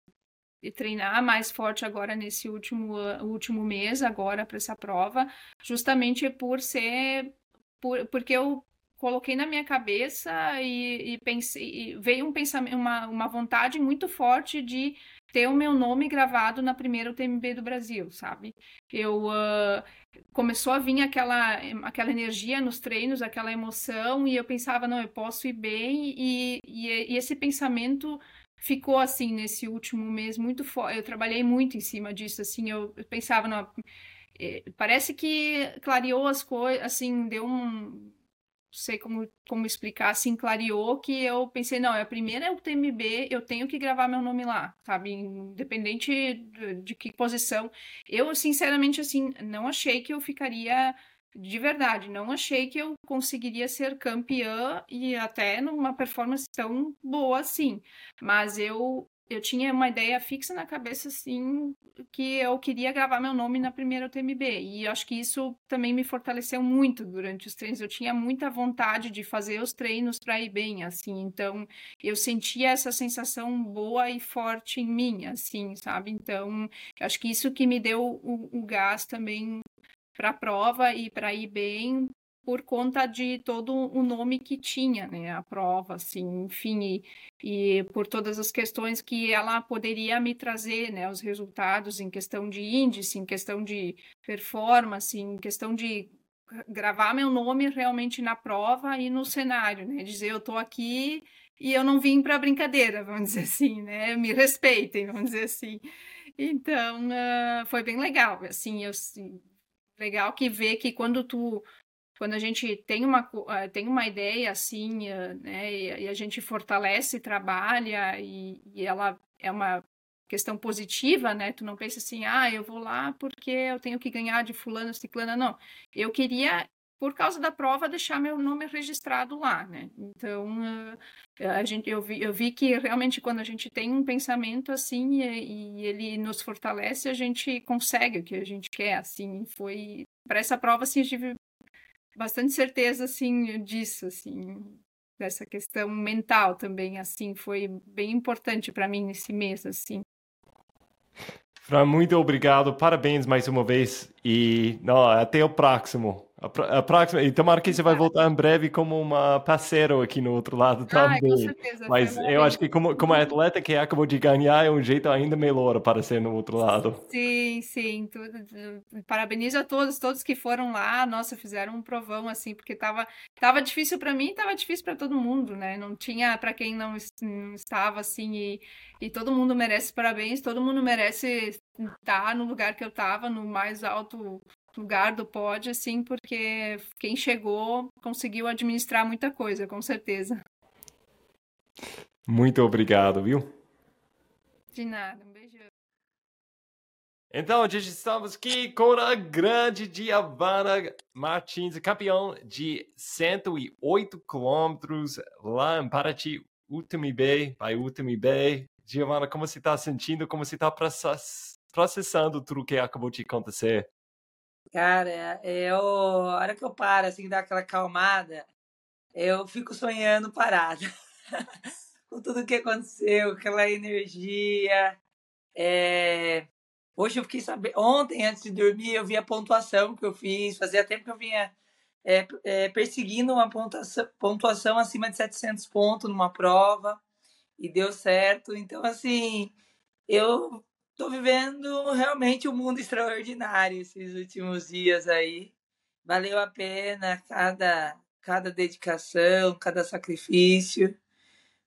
treinar mais forte agora nesse último, uh, último mês, agora para essa prova, justamente por ser, por, porque eu coloquei na minha cabeça e, e pensei, e veio um pensamento, uma, uma vontade muito forte de ter o meu nome gravado na primeira UTMB do Brasil, sabe? Eu uh, começou a vir aquela aquela energia nos treinos, aquela emoção e eu pensava não, eu posso ir bem e, e, e esse pensamento ficou assim nesse último mês muito forte. Eu trabalhei muito em cima disso, assim, eu pensava não, é, parece que clareou as coisas, assim, deu um sei como, como explicar, assim, clareou que eu pensei, não, a primeira é o TMB, eu tenho que gravar meu nome lá, sabe? Independente de, de que posição. Eu, sinceramente, assim, não achei que eu ficaria de verdade, não achei que eu conseguiria ser campeã e até numa performance tão boa assim. Mas eu eu tinha uma ideia fixa na cabeça, assim, que eu queria gravar meu nome na primeira UTMB. E acho que isso também me fortaleceu muito durante os treinos. Eu tinha muita vontade de fazer os treinos para ir bem, assim. Então, eu sentia essa sensação boa e forte em mim, assim, sabe? Então, acho que isso que me deu o, o gás também para a prova e para ir bem, por conta de todo o nome que tinha, né, a prova, assim, enfim, e, e, por todas as questões que ela poderia me trazer, né, os resultados em questão de índice, em questão de performance, em questão de gravar meu nome realmente na prova e no cenário, né, dizer eu tô aqui e eu não vim para brincadeira, vamos dizer assim, né, me respeitem, vamos dizer assim. Então, uh, foi bem legal, assim, eu, assim, legal que ver que quando tu quando a gente tem uma, eh, tem uma ideia assim, eh, né, e a gente fortalece, trabalha e, e ela é uma questão positiva, né? Tu não pensa assim, ah, eu vou lá porque eu tenho que ganhar de fulano, ciclana, não. Eu queria, por causa da prova, deixar meu nome registrado lá, né? Então, eh, a gente, eu, vi, eu vi que realmente quando a gente tem um pensamento assim e, e ele nos fortalece, a gente consegue o que a gente quer, assim. Foi para essa prova, assim, eu tive bastante certeza assim disso, assim, dessa questão mental também, assim, foi bem importante para mim nesse mês, assim. Fran, muito obrigado, parabéns mais uma vez e não, até o próximo. A, a próxima, e tomara que você vai voltar em breve como uma parceiro aqui no outro lado também. com certeza, Mas eu acho que como, como atleta que acabou de ganhar é um jeito ainda melhor para ser no outro lado. Sim, sim. Tudo, parabenizo a todos, todos que foram lá. Nossa, fizeram um provão assim, porque tava, tava difícil para mim, tava difícil para todo mundo, né? Não tinha para quem não, não estava assim e, e todo mundo merece parabéns, todo mundo merece estar no lugar que eu estava, no mais alto lugar do pod, assim, porque quem chegou conseguiu administrar muita coisa, com certeza. Muito obrigado, viu? De nada, um beijo. Então, gente, estamos aqui com a grande Giovanna Martins, campeão de 108 quilômetros lá em Paraty, UTMB, vai UTMB. Giovanna, como você está sentindo, como você está processando tudo o que acabou de acontecer? Cara, é, eu, a hora que eu paro, assim, dá aquela calmada, eu fico sonhando parada. Com tudo que aconteceu, aquela energia. É... Hoje eu fiquei sabendo. Ontem, antes de dormir, eu vi a pontuação que eu fiz. Fazia tempo que eu vinha é, é, perseguindo uma pontuação, pontuação acima de 700 pontos numa prova. E deu certo. Então, assim, eu Tô vivendo realmente um mundo extraordinário esses últimos dias aí. Valeu a pena cada, cada dedicação, cada sacrifício,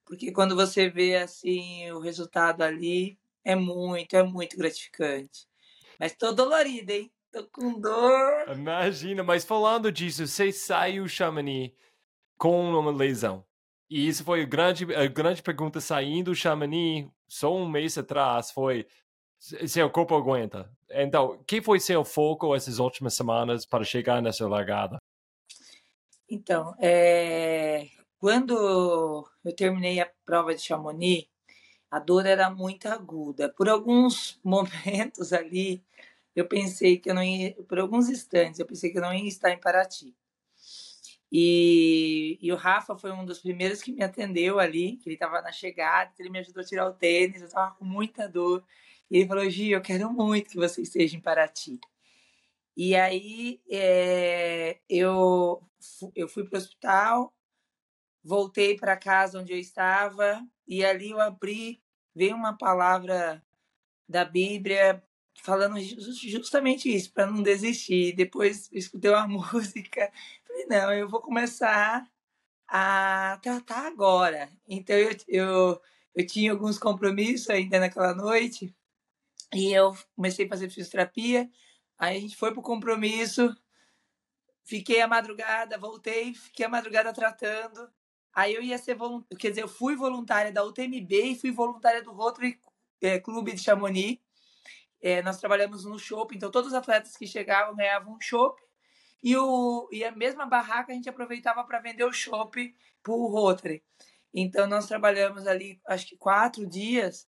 porque quando você vê assim o resultado ali, é muito, é muito gratificante. Mas tô dolorida, hein? Tô com dor. Imagina, mas falando disso, você saiu, Chamonix, com uma lesão. E isso foi a grande, a grande pergunta saindo do Chamonix, só um mês atrás, foi seu corpo aguenta. Então, que foi seu foco essas últimas semanas para chegar nessa largada? Então, é... quando eu terminei a prova de Chamonix, a dor era muito aguda. Por alguns momentos ali, eu pensei que eu não ia, por alguns instantes, eu pensei que eu não ia estar em Paraty. E, e o Rafa foi um dos primeiros que me atendeu ali, que ele estava na chegada, ele me ajudou a tirar o tênis, eu estava com muita dor. E ele falou, Gi, eu quero muito que você esteja em Paraty. E aí é, eu, eu fui para o hospital, voltei para casa onde eu estava, e ali eu abri, veio uma palavra da Bíblia falando justamente isso, para não desistir. Depois escutei uma música, falei, não, eu vou começar a tratar agora. Então eu, eu, eu tinha alguns compromissos ainda naquela noite, e eu comecei a fazer fisioterapia, Aí a gente foi pro compromisso, fiquei a madrugada, voltei, fiquei a madrugada tratando. Aí eu ia ser voluntária, quer dizer, eu fui voluntária da UTMB e fui voluntária do Rotary é, Clube de Chamonix. É, nós trabalhamos no shopping, então todos os atletas que chegavam ganhavam um shopping. E, o, e a mesma barraca a gente aproveitava para vender o shopping para o Rotary. Então nós trabalhamos ali, acho que quatro dias.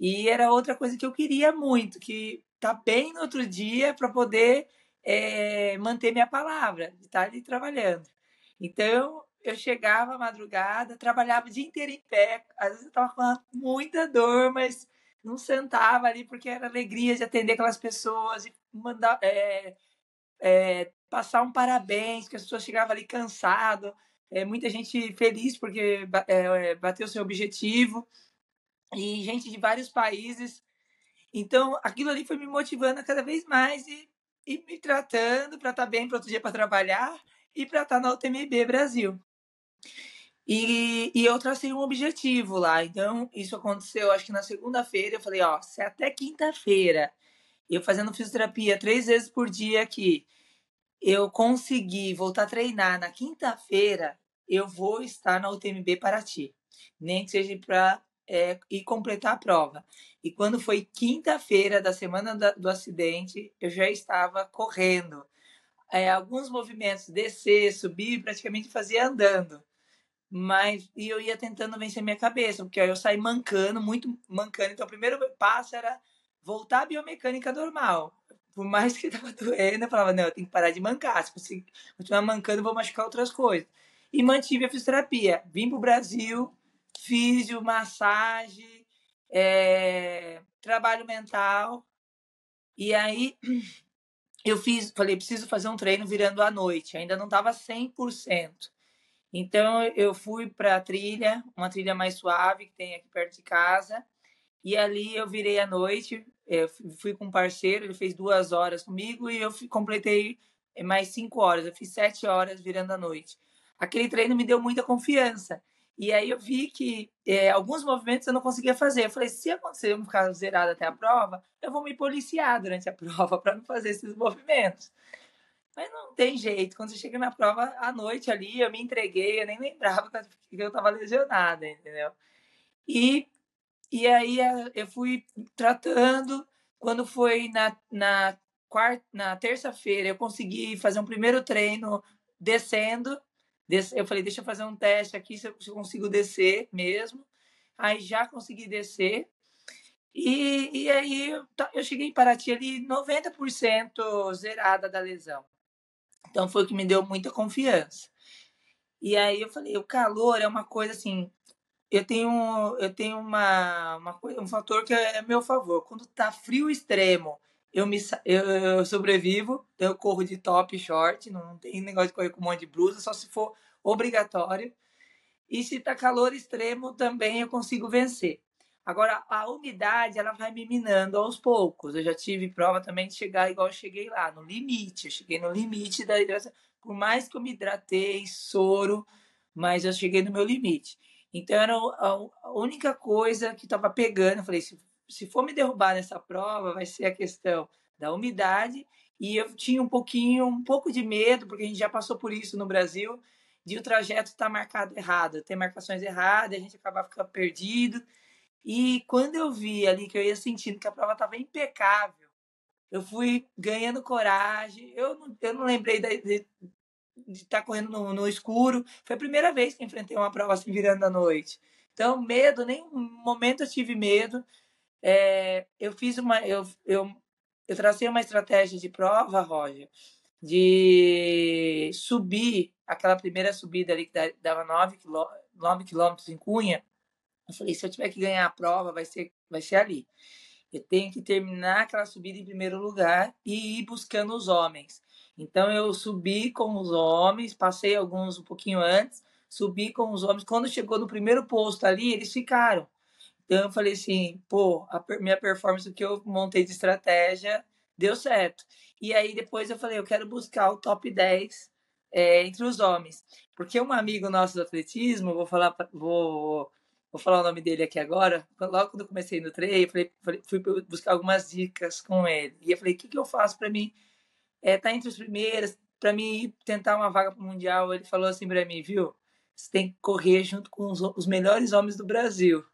E era outra coisa que eu queria muito, que tá bem no outro dia para poder é, manter minha palavra, de estar ali trabalhando. Então, eu chegava à madrugada, trabalhava o dia inteiro em pé, às vezes eu estava com muita dor, mas não sentava ali porque era alegria de atender aquelas pessoas e mandar, é, é, passar um parabéns, que as pessoas chegavam ali cansado, é, muita gente feliz porque bateu seu objetivo e gente de vários países. Então, aquilo ali foi me motivando cada vez mais e, e me tratando para estar tá bem para outro dia para trabalhar e para estar tá na UTMB Brasil. E, e eu tracei um objetivo lá. Então, isso aconteceu, acho que na segunda-feira. Eu falei: ó, se até quinta-feira eu fazendo fisioterapia três vezes por dia aqui, eu conseguir voltar a treinar na quinta-feira, eu vou estar na UTMB Paraty. Nem que seja para é, ir completar a prova. E quando foi quinta-feira da semana da, do acidente, eu já estava correndo. É, alguns movimentos, descer, subir, praticamente fazia andando. Mas e eu ia tentando vencer minha cabeça, porque eu saí mancando, muito mancando. Então, o primeiro passo era voltar à biomecânica normal. Por mais que tava doendo, eu falava, não, eu tenho que parar de mancar. Se continuar mancando, vou machucar outras coisas. E mantive a fisioterapia. Vim pro Brasil, físio, massagem, é, trabalho mental. E aí eu fiz, falei, preciso fazer um treino virando à noite. Ainda não estava 100%. Então eu fui para a trilha, uma trilha mais suave que tem aqui perto de casa, e ali eu virei à noite. Eu fui com um parceiro, ele fez duas horas comigo e eu completei mais cinco horas. Eu fiz sete horas virando à noite. Aquele treino me deu muita confiança. E aí eu vi que é, alguns movimentos eu não conseguia fazer. Eu falei, se acontecer eu ficar zerado até a prova, eu vou me policiar durante a prova para não fazer esses movimentos. Mas não tem jeito. Quando você chega na prova à noite ali, eu me entreguei, eu nem lembrava que eu estava lesionada, entendeu? E, e aí eh, eu fui tratando. Quando foi na, na, na terça-feira, eu consegui fazer um primeiro treino descendo. Eu falei, deixa eu fazer um teste aqui se eu consigo descer mesmo. Aí já consegui descer. E, e aí eu cheguei em Paraty ali 90% zerada da lesão. Então foi o que me deu muita confiança. E aí eu falei, o calor é uma coisa assim, eu tenho eu tenho uma, uma um fator que é a meu favor. Quando tá frio extremo, eu me eu, eu sobrevivo, então eu corro de top short, não tem negócio de correr com um monte de blusa, só se for obrigatório. E se tá calor extremo também eu consigo vencer. Agora, a umidade, ela vai me minando aos poucos. Eu já tive prova também de chegar igual eu cheguei lá, no limite. Eu cheguei no limite da hidratação. Por mais que eu me hidratei, soro, mas eu cheguei no meu limite. Então, era a única coisa que estava pegando. Eu falei, se, se for me derrubar nessa prova, vai ser a questão da umidade. E eu tinha um pouquinho, um pouco de medo, porque a gente já passou por isso no Brasil, de o trajeto estar tá marcado errado, ter marcações erradas, a gente acabar ficando perdido. E quando eu vi ali que eu ia sentindo que a prova estava impecável, eu fui ganhando coragem. Eu não, eu não lembrei de, estar tá correndo no, no, escuro. Foi a primeira vez que enfrentei uma prova assim virando à noite. Então, medo, nem um momento eu tive medo. É, eu fiz uma. Eu, eu, eu tracei uma estratégia de prova, Roger, de subir aquela primeira subida ali que dava 9 quilômetros em Cunha eu falei, se eu tiver que ganhar a prova, vai ser, vai ser ali. Eu tenho que terminar aquela subida em primeiro lugar e ir buscando os homens. Então eu subi com os homens, passei alguns um pouquinho antes, subi com os homens. Quando chegou no primeiro posto ali, eles ficaram. Então eu falei assim, pô, a minha performance que eu montei de estratégia deu certo. E aí depois eu falei, eu quero buscar o top 10 é, entre os homens. Porque um amigo nosso do atletismo, vou falar, vou vou falar o nome dele aqui agora. Logo quando eu comecei no treino, eu falei, fui buscar algumas dicas com ele. E eu falei, o que, que eu faço para mim é, tá entre os primeiros, para mim tentar uma vaga para o Mundial? Ele falou assim para mim, viu? Você tem que correr junto com os, os melhores homens do Brasil.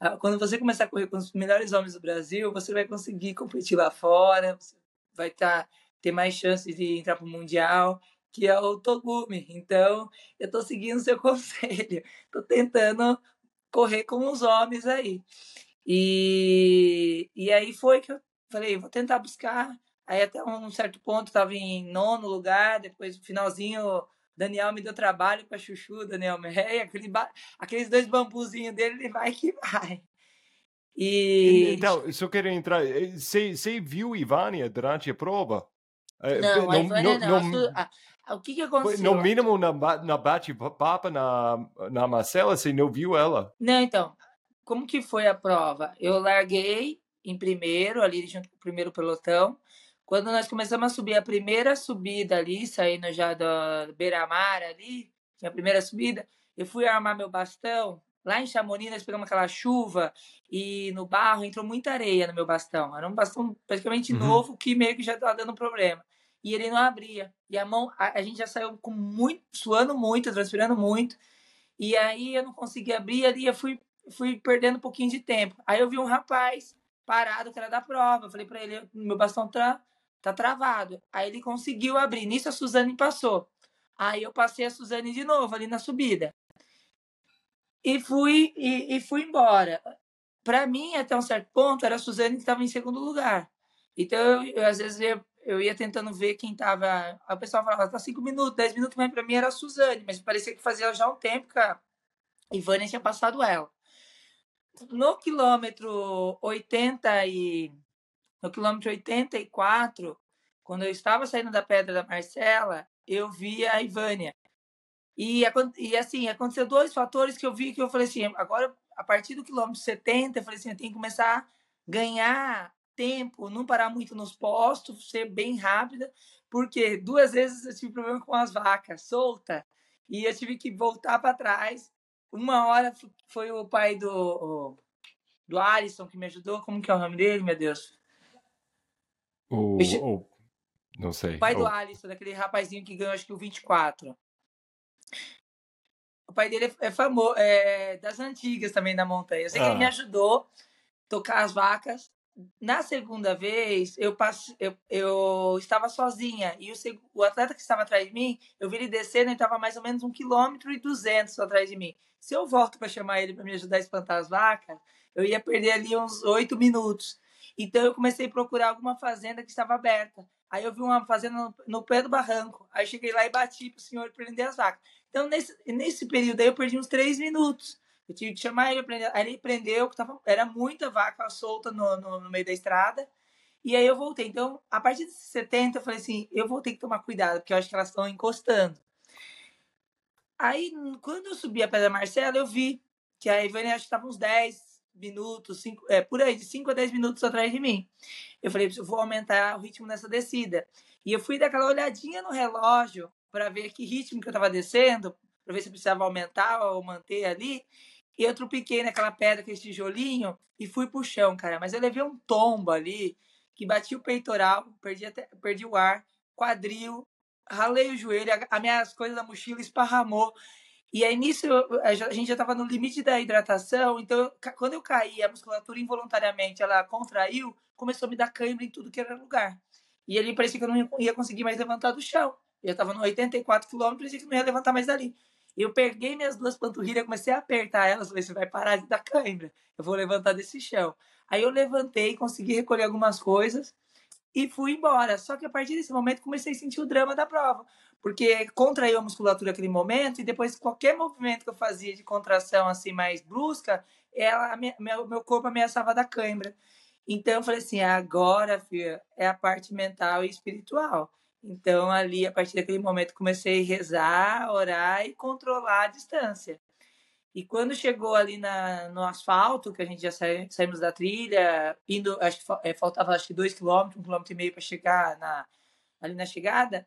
Ah, quando você começar a correr com os melhores homens do Brasil, você vai conseguir competir lá fora, você vai tá, ter mais chances de entrar para o Mundial que é o Togumi. Então, eu estou seguindo seu conselho. Estou tentando correr com os homens aí. E, e aí foi que eu falei, vou tentar buscar. Aí até um certo ponto estava em nono lugar, depois no finalzinho Daniel me deu trabalho para Chuchu, Daniel Meia, aquele aqueles dois bambuzinhos dele, ele vai que vai. E... Então, só quero entrar. Você, você viu Ivânia durante a prova? É, não, não, a Ivânia não. não, o que, que aconteceu? No mínimo, na, na bate-papo na, na Marcela, você não viu ela? Não, então. Como que foi a prova? Eu larguei em primeiro, ali junto com o primeiro pelotão. Quando nós começamos a subir a primeira subida ali, saindo já da beira-mar ali, a primeira subida, eu fui armar meu bastão. Lá em Chamonix, nós pegamos aquela chuva e no barro entrou muita areia no meu bastão. Era um bastão praticamente uhum. novo que meio que já estava dando problema e ele não abria. E a mão, a, a, gente já saiu com muito, suando muito, transpirando muito. E aí eu não conseguia abrir ali, eu fui, fui perdendo um pouquinho de tempo. Aí eu vi um rapaz parado que era da prova. Eu falei para ele, meu bastão tá, tá travado. Aí ele conseguiu abrir. Nisso a Suzane passou. Aí eu passei a Suzane de novo ali na subida. E fui e, e fui embora. Para mim, até um certo ponto, era a Suzane que estava em segundo lugar. Então, eu, eu às vezes eu ia tentando ver quem tava. Aí o pessoal falava, tá 5 minutos, 10 minutos, mas pra mim era a Suzane, mas parecia que fazia já um tempo que a Ivânia tinha passado ela. No quilômetro 80 e. No quilômetro 84, quando eu estava saindo da Pedra da Marcela, eu vi a Ivânia. E, e assim, aconteceu dois fatores que eu vi que eu falei assim, agora, a partir do quilômetro 70, eu falei assim, eu tenho que começar a ganhar tempo, não parar muito nos postos, ser bem rápida, porque duas vezes eu tive problema com as vacas solta e eu tive que voltar para trás. Uma hora foi o pai do do Alisson que me ajudou, como que é o nome dele, meu Deus? O, não sei. O pai do Alisson, daquele rapazinho que ganhou acho que o 24. O pai dele é, é famoso, é das antigas também da montanha. Eu sei ah. que ele me ah. ajudou a tocar as vacas na segunda vez, eu, passe, eu, eu estava sozinha e o, o atleta que estava atrás de mim, eu vi ele descendo e estava mais ou menos um quilômetro e duzentos atrás de mim. Se eu volto para chamar ele para me ajudar a espantar as vacas, eu ia perder ali uns oito minutos. Então eu comecei a procurar alguma fazenda que estava aberta. Aí eu vi uma fazenda no, no pé do barranco. Aí cheguei lá e bati para o senhor prender as vacas. Então nesse, nesse período aí eu perdi uns três minutos. Eu tive que chamar ele, prender. aí ele prendeu, que tava, era muita vaca solta no, no, no, meio da estrada. E aí eu voltei. Então, a partir de 70, eu falei assim, eu vou ter que tomar cuidado, porque eu acho que elas estão encostando. Aí, quando eu subi a Pedra Marcela, eu vi que a Ivânia acho que estava uns 10 minutos, cinco, é, por aí, de 5 a 10 minutos atrás de mim. Eu falei, eu vou aumentar o ritmo nessa descida. E eu fui dar aquela olhadinha no relógio para ver que ritmo que eu estava descendo, para ver se precisava aumentar ou manter ali. E eu trupiquei naquela pedra, aquele tijolinho, e fui pro chão, cara. Mas eu levei um tombo ali, que bati o peitoral, perdi, até, perdi o ar, quadril, ralei o joelho, as minhas coisas da mochila esparramou. E aí nisso a gente já estava no limite da hidratação, então quando eu caí, a musculatura involuntariamente ela contraiu, começou a me dar cãibra em tudo que era lugar. E ali parecia que eu não ia conseguir mais levantar do chão. Eu estava no 84 km, parecia que não ia levantar mais dali. Eu peguei minhas duas panturrilhas, comecei a apertar elas, falei, você vai parar de dar cãibra, eu vou levantar desse chão. Aí eu levantei, consegui recolher algumas coisas e fui embora. Só que a partir desse momento comecei a sentir o drama da prova, porque contraiu a musculatura naquele momento e depois qualquer movimento que eu fazia de contração assim mais brusca, ela, meu, meu corpo ameaçava da cãibra. Então eu falei assim, agora, filha, é a parte mental e espiritual. Então, ali, a partir daquele momento, comecei a rezar, orar e controlar a distância. E quando chegou ali na, no asfalto, que a gente já saímos da trilha, indo, acho que é, faltava acho que dois quilômetros, um quilômetro e meio para chegar na, ali na chegada,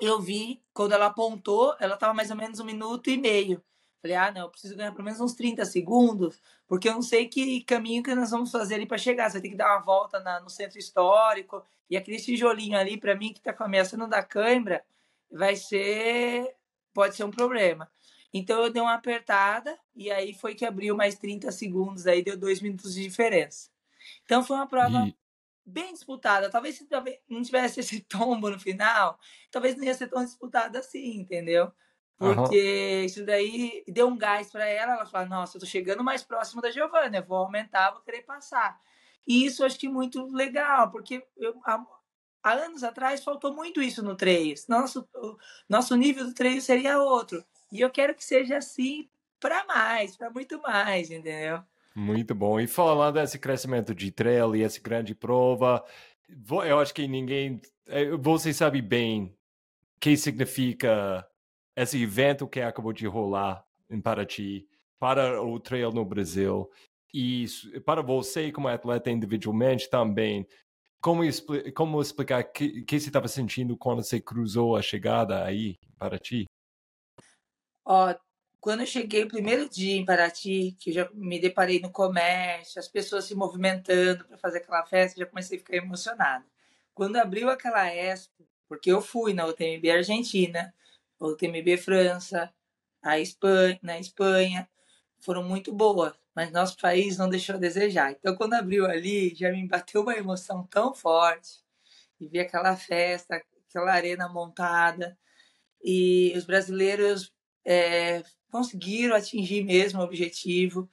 eu vi, quando ela apontou, ela estava mais ou menos um minuto e meio. Falei, ah, não, eu preciso ganhar pelo menos uns 30 segundos, porque eu não sei que caminho que nós vamos fazer ali para chegar. Você vai ter que dar uma volta na, no centro histórico, e aquele tijolinho ali, para mim, que está começando da cãibra, vai ser. pode ser um problema. Então eu dei uma apertada, e aí foi que abriu mais 30 segundos, aí deu dois minutos de diferença. Então foi uma prova e... bem disputada. Talvez se não tivesse esse tombo no final, talvez não ia ser tão disputada assim, entendeu? Porque uhum. isso daí deu um gás para ela. Ela falou: Nossa, eu tô chegando mais próximo da Giovana, eu vou aumentar, vou querer passar. E isso eu acho que muito legal, porque eu, há, há, anos atrás faltou muito isso no Trails. Nosso, nosso nível do Trails seria outro. E eu quero que seja assim para mais, para muito mais, entendeu? Muito bom. E falando desse crescimento de trail e essa grande prova, eu acho que ninguém. Eh, você sabe bem o que significa esse evento que acabou de rolar em Paraty para o trail no Brasil e para você como atleta individualmente também como, como explicar o que, que você estava sentindo quando você cruzou a chegada aí para ti? Ó, quando eu cheguei o primeiro dia em Paraty, que eu já me deparei no comércio, as pessoas se movimentando para fazer aquela festa, já comecei a ficar emocionada. Quando abriu aquela expo, porque eu fui na UTMB Argentina, o TMB França, a Espanha, na Espanha, foram muito boas, mas nosso país não deixou a desejar. Então, quando abriu ali, já me bateu uma emoção tão forte e ver aquela festa, aquela arena montada e os brasileiros é, conseguiram atingir mesmo o objetivo,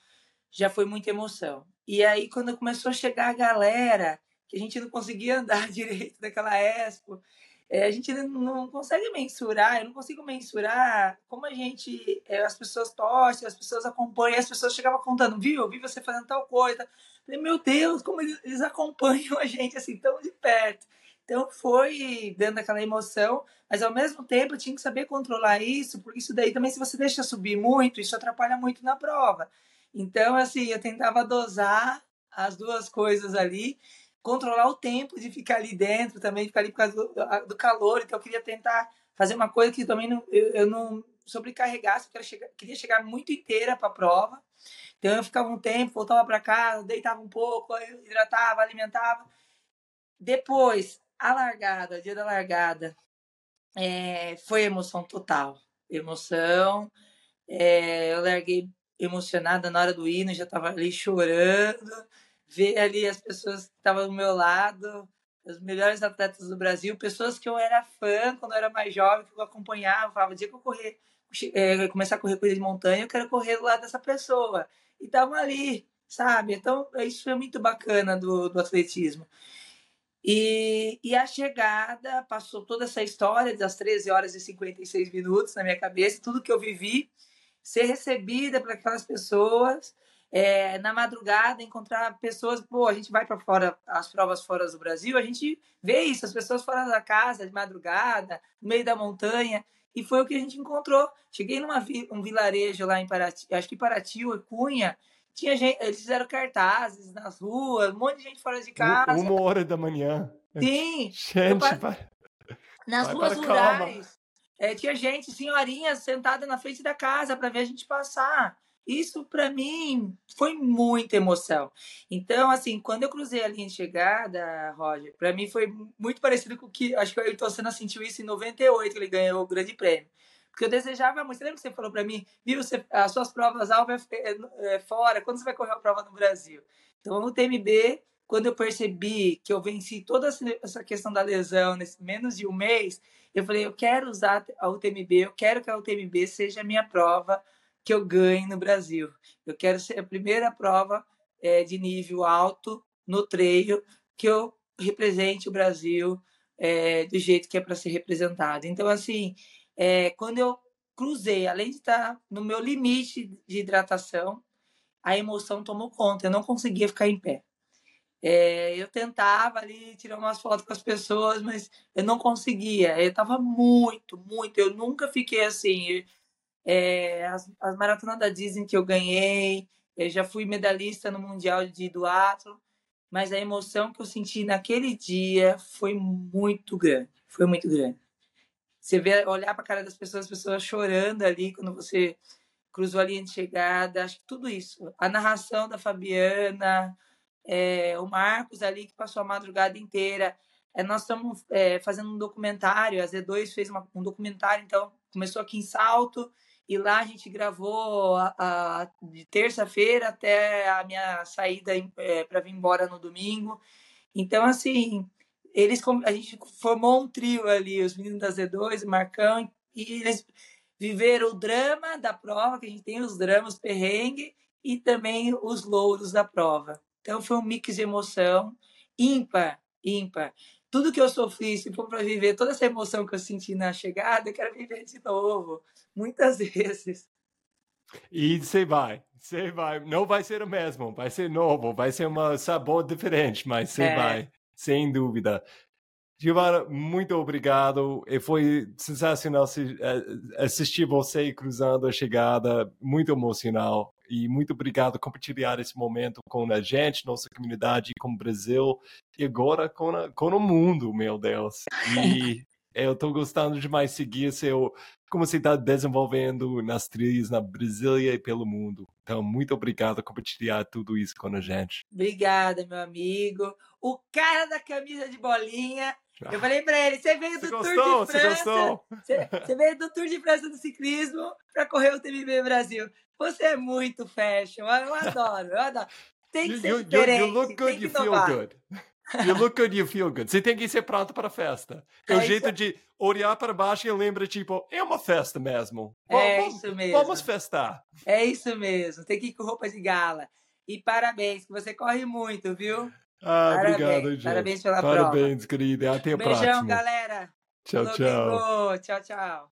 já foi muita emoção. E aí, quando começou a chegar a galera, que a gente não conseguia andar direito daquela expo, é, a gente não consegue mensurar, eu não consigo mensurar como a gente, é, as pessoas torcem, as pessoas acompanham, as pessoas chegavam contando, viu, eu vi você fazendo tal coisa. falei, meu Deus, como eles acompanham a gente assim tão de perto. Então foi dando aquela emoção, mas ao mesmo tempo eu tinha que saber controlar isso, porque isso daí também, se você deixa subir muito, isso atrapalha muito na prova. Então, assim, eu tentava dosar as duas coisas ali controlar o tempo de ficar ali dentro também, ficar ali por causa do, do calor. Então, eu queria tentar fazer uma coisa que também não, eu, eu não sobrecarregasse, eu chegar, queria chegar muito inteira para a prova. Então, eu ficava um tempo, voltava para casa, deitava um pouco, hidratava, alimentava. Depois, a largada, dia da largada, é, foi emoção total. Emoção. É, eu larguei emocionada na hora do hino, já estava ali chorando ver ali as pessoas que estavam do meu lado, os melhores atletas do Brasil, pessoas que eu era fã quando eu era mais jovem, que eu acompanhava, falava, dia que eu correr, é, começar a correr corrida de montanha, eu quero correr do lado dessa pessoa. E estavam ali, sabe? Então, isso foi muito bacana do, do atletismo. E, e a chegada passou toda essa história das 13 horas e 56 minutos na minha cabeça, tudo que eu vivi, ser recebida por aquelas pessoas, é, na madrugada encontrar pessoas, pô, a gente vai para fora, as provas fora do Brasil, a gente vê isso, as pessoas fora da casa, de madrugada, no meio da montanha, e foi o que a gente encontrou. Cheguei num um vilarejo lá em Paraty, acho que Paraty ou Cunha, tinha gente, eles fizeram cartazes nas ruas, um monte de gente fora de casa. Uma hora da manhã. Sim. gente, vai, nas vai ruas rurais. É, tinha gente, senhorinhas, sentada na frente da casa para ver a gente passar. Isso para mim foi muita emoção. Então, assim, quando eu cruzei a linha de chegada, Roger, para mim foi muito parecido com o que acho que o Ayrton Senna sentiu isso em 98, que ele ganhou o Grande Prêmio. Porque eu desejava muito. Você lembra que você falou para mim, viu, você, as suas provas alvo é, é, é, fora, quando você vai correr a prova no Brasil? Então, no TMB, quando eu percebi que eu venci toda essa questão da lesão nesse menos de um mês, eu falei, eu quero usar a UTMB, eu quero que a UTMB seja a minha prova que eu ganhe no Brasil. Eu quero ser a primeira prova é, de nível alto no treino que eu represente o Brasil é, do jeito que é para ser representado. Então, assim, é, quando eu cruzei, além de estar no meu limite de hidratação, a emoção tomou conta. Eu não conseguia ficar em pé. É, eu tentava ali tirar umas fotos com as pessoas, mas eu não conseguia. Eu estava muito, muito. Eu nunca fiquei assim. É, as, as maratonas da Disney que eu ganhei, eu já fui medalhista no Mundial de Duatlo, mas a emoção que eu senti naquele dia foi muito grande, foi muito grande. Você vê, olhar para a cara das pessoas, as pessoas chorando ali quando você cruzou a linha de chegada, acho que tudo isso. A narração da Fabiana, é, o Marcos ali que passou a madrugada inteira. É, nós estamos é, fazendo um documentário, a Z2 fez uma, um documentário, então começou aqui em Salto, e lá a gente gravou a, a de terça-feira até a minha saída é, para vir embora no domingo. Então, assim, eles a gente formou um trio ali, os meninos da Z2, o Marcão, e eles viveram o drama da prova, que a gente tem os dramas perrengue e também os louros da prova. Então foi um mix de emoção ímpar, ímpar. Tudo que eu sofri, se for para viver toda essa emoção que eu senti na chegada, eu quero viver de novo, muitas vezes. E você vai, você vai. Não vai ser o mesmo, vai ser novo, vai ser um sabor diferente, mas você é. vai, sem dúvida. Giovana, muito obrigado. E foi sensacional eh, assistir você cruzando a chegada, muito emocional. E muito obrigado por compartilhar esse momento com a gente, nossa comunidade, com o Brasil e agora com, a, com o mundo, meu Deus. E eu estou gostando demais de seguir seu, como você está desenvolvendo nas trilhas na Brasília e pelo mundo. Então, muito obrigado por compartilhar tudo isso com a gente. Obrigada, meu amigo. O cara da camisa de bolinha eu falei pra ele, você veio do você Tour gostou? de França. Você, você, veio do Tour de França do ciclismo pra correr o TMB Brasil. Você é muito fashion. Eu adoro, eu adoro. Tem que ser you, diferente. You, you look good, you feel good. You look good, you feel good. Você tem que ser pronto para a festa. É, é o jeito de olhar para baixo e lembra, tipo, é uma festa mesmo. É vamos, isso mesmo. Vamos festar. É isso mesmo. Tem que ir com roupa de gala. E parabéns, que você corre muito, viu? Ah, parabéns, obrigado, gente. Parabéns pela parabéns, prova. Parabéns, querida. Até a Beijão, próxima. galera. Tchau, tchau. Tchau, tchau.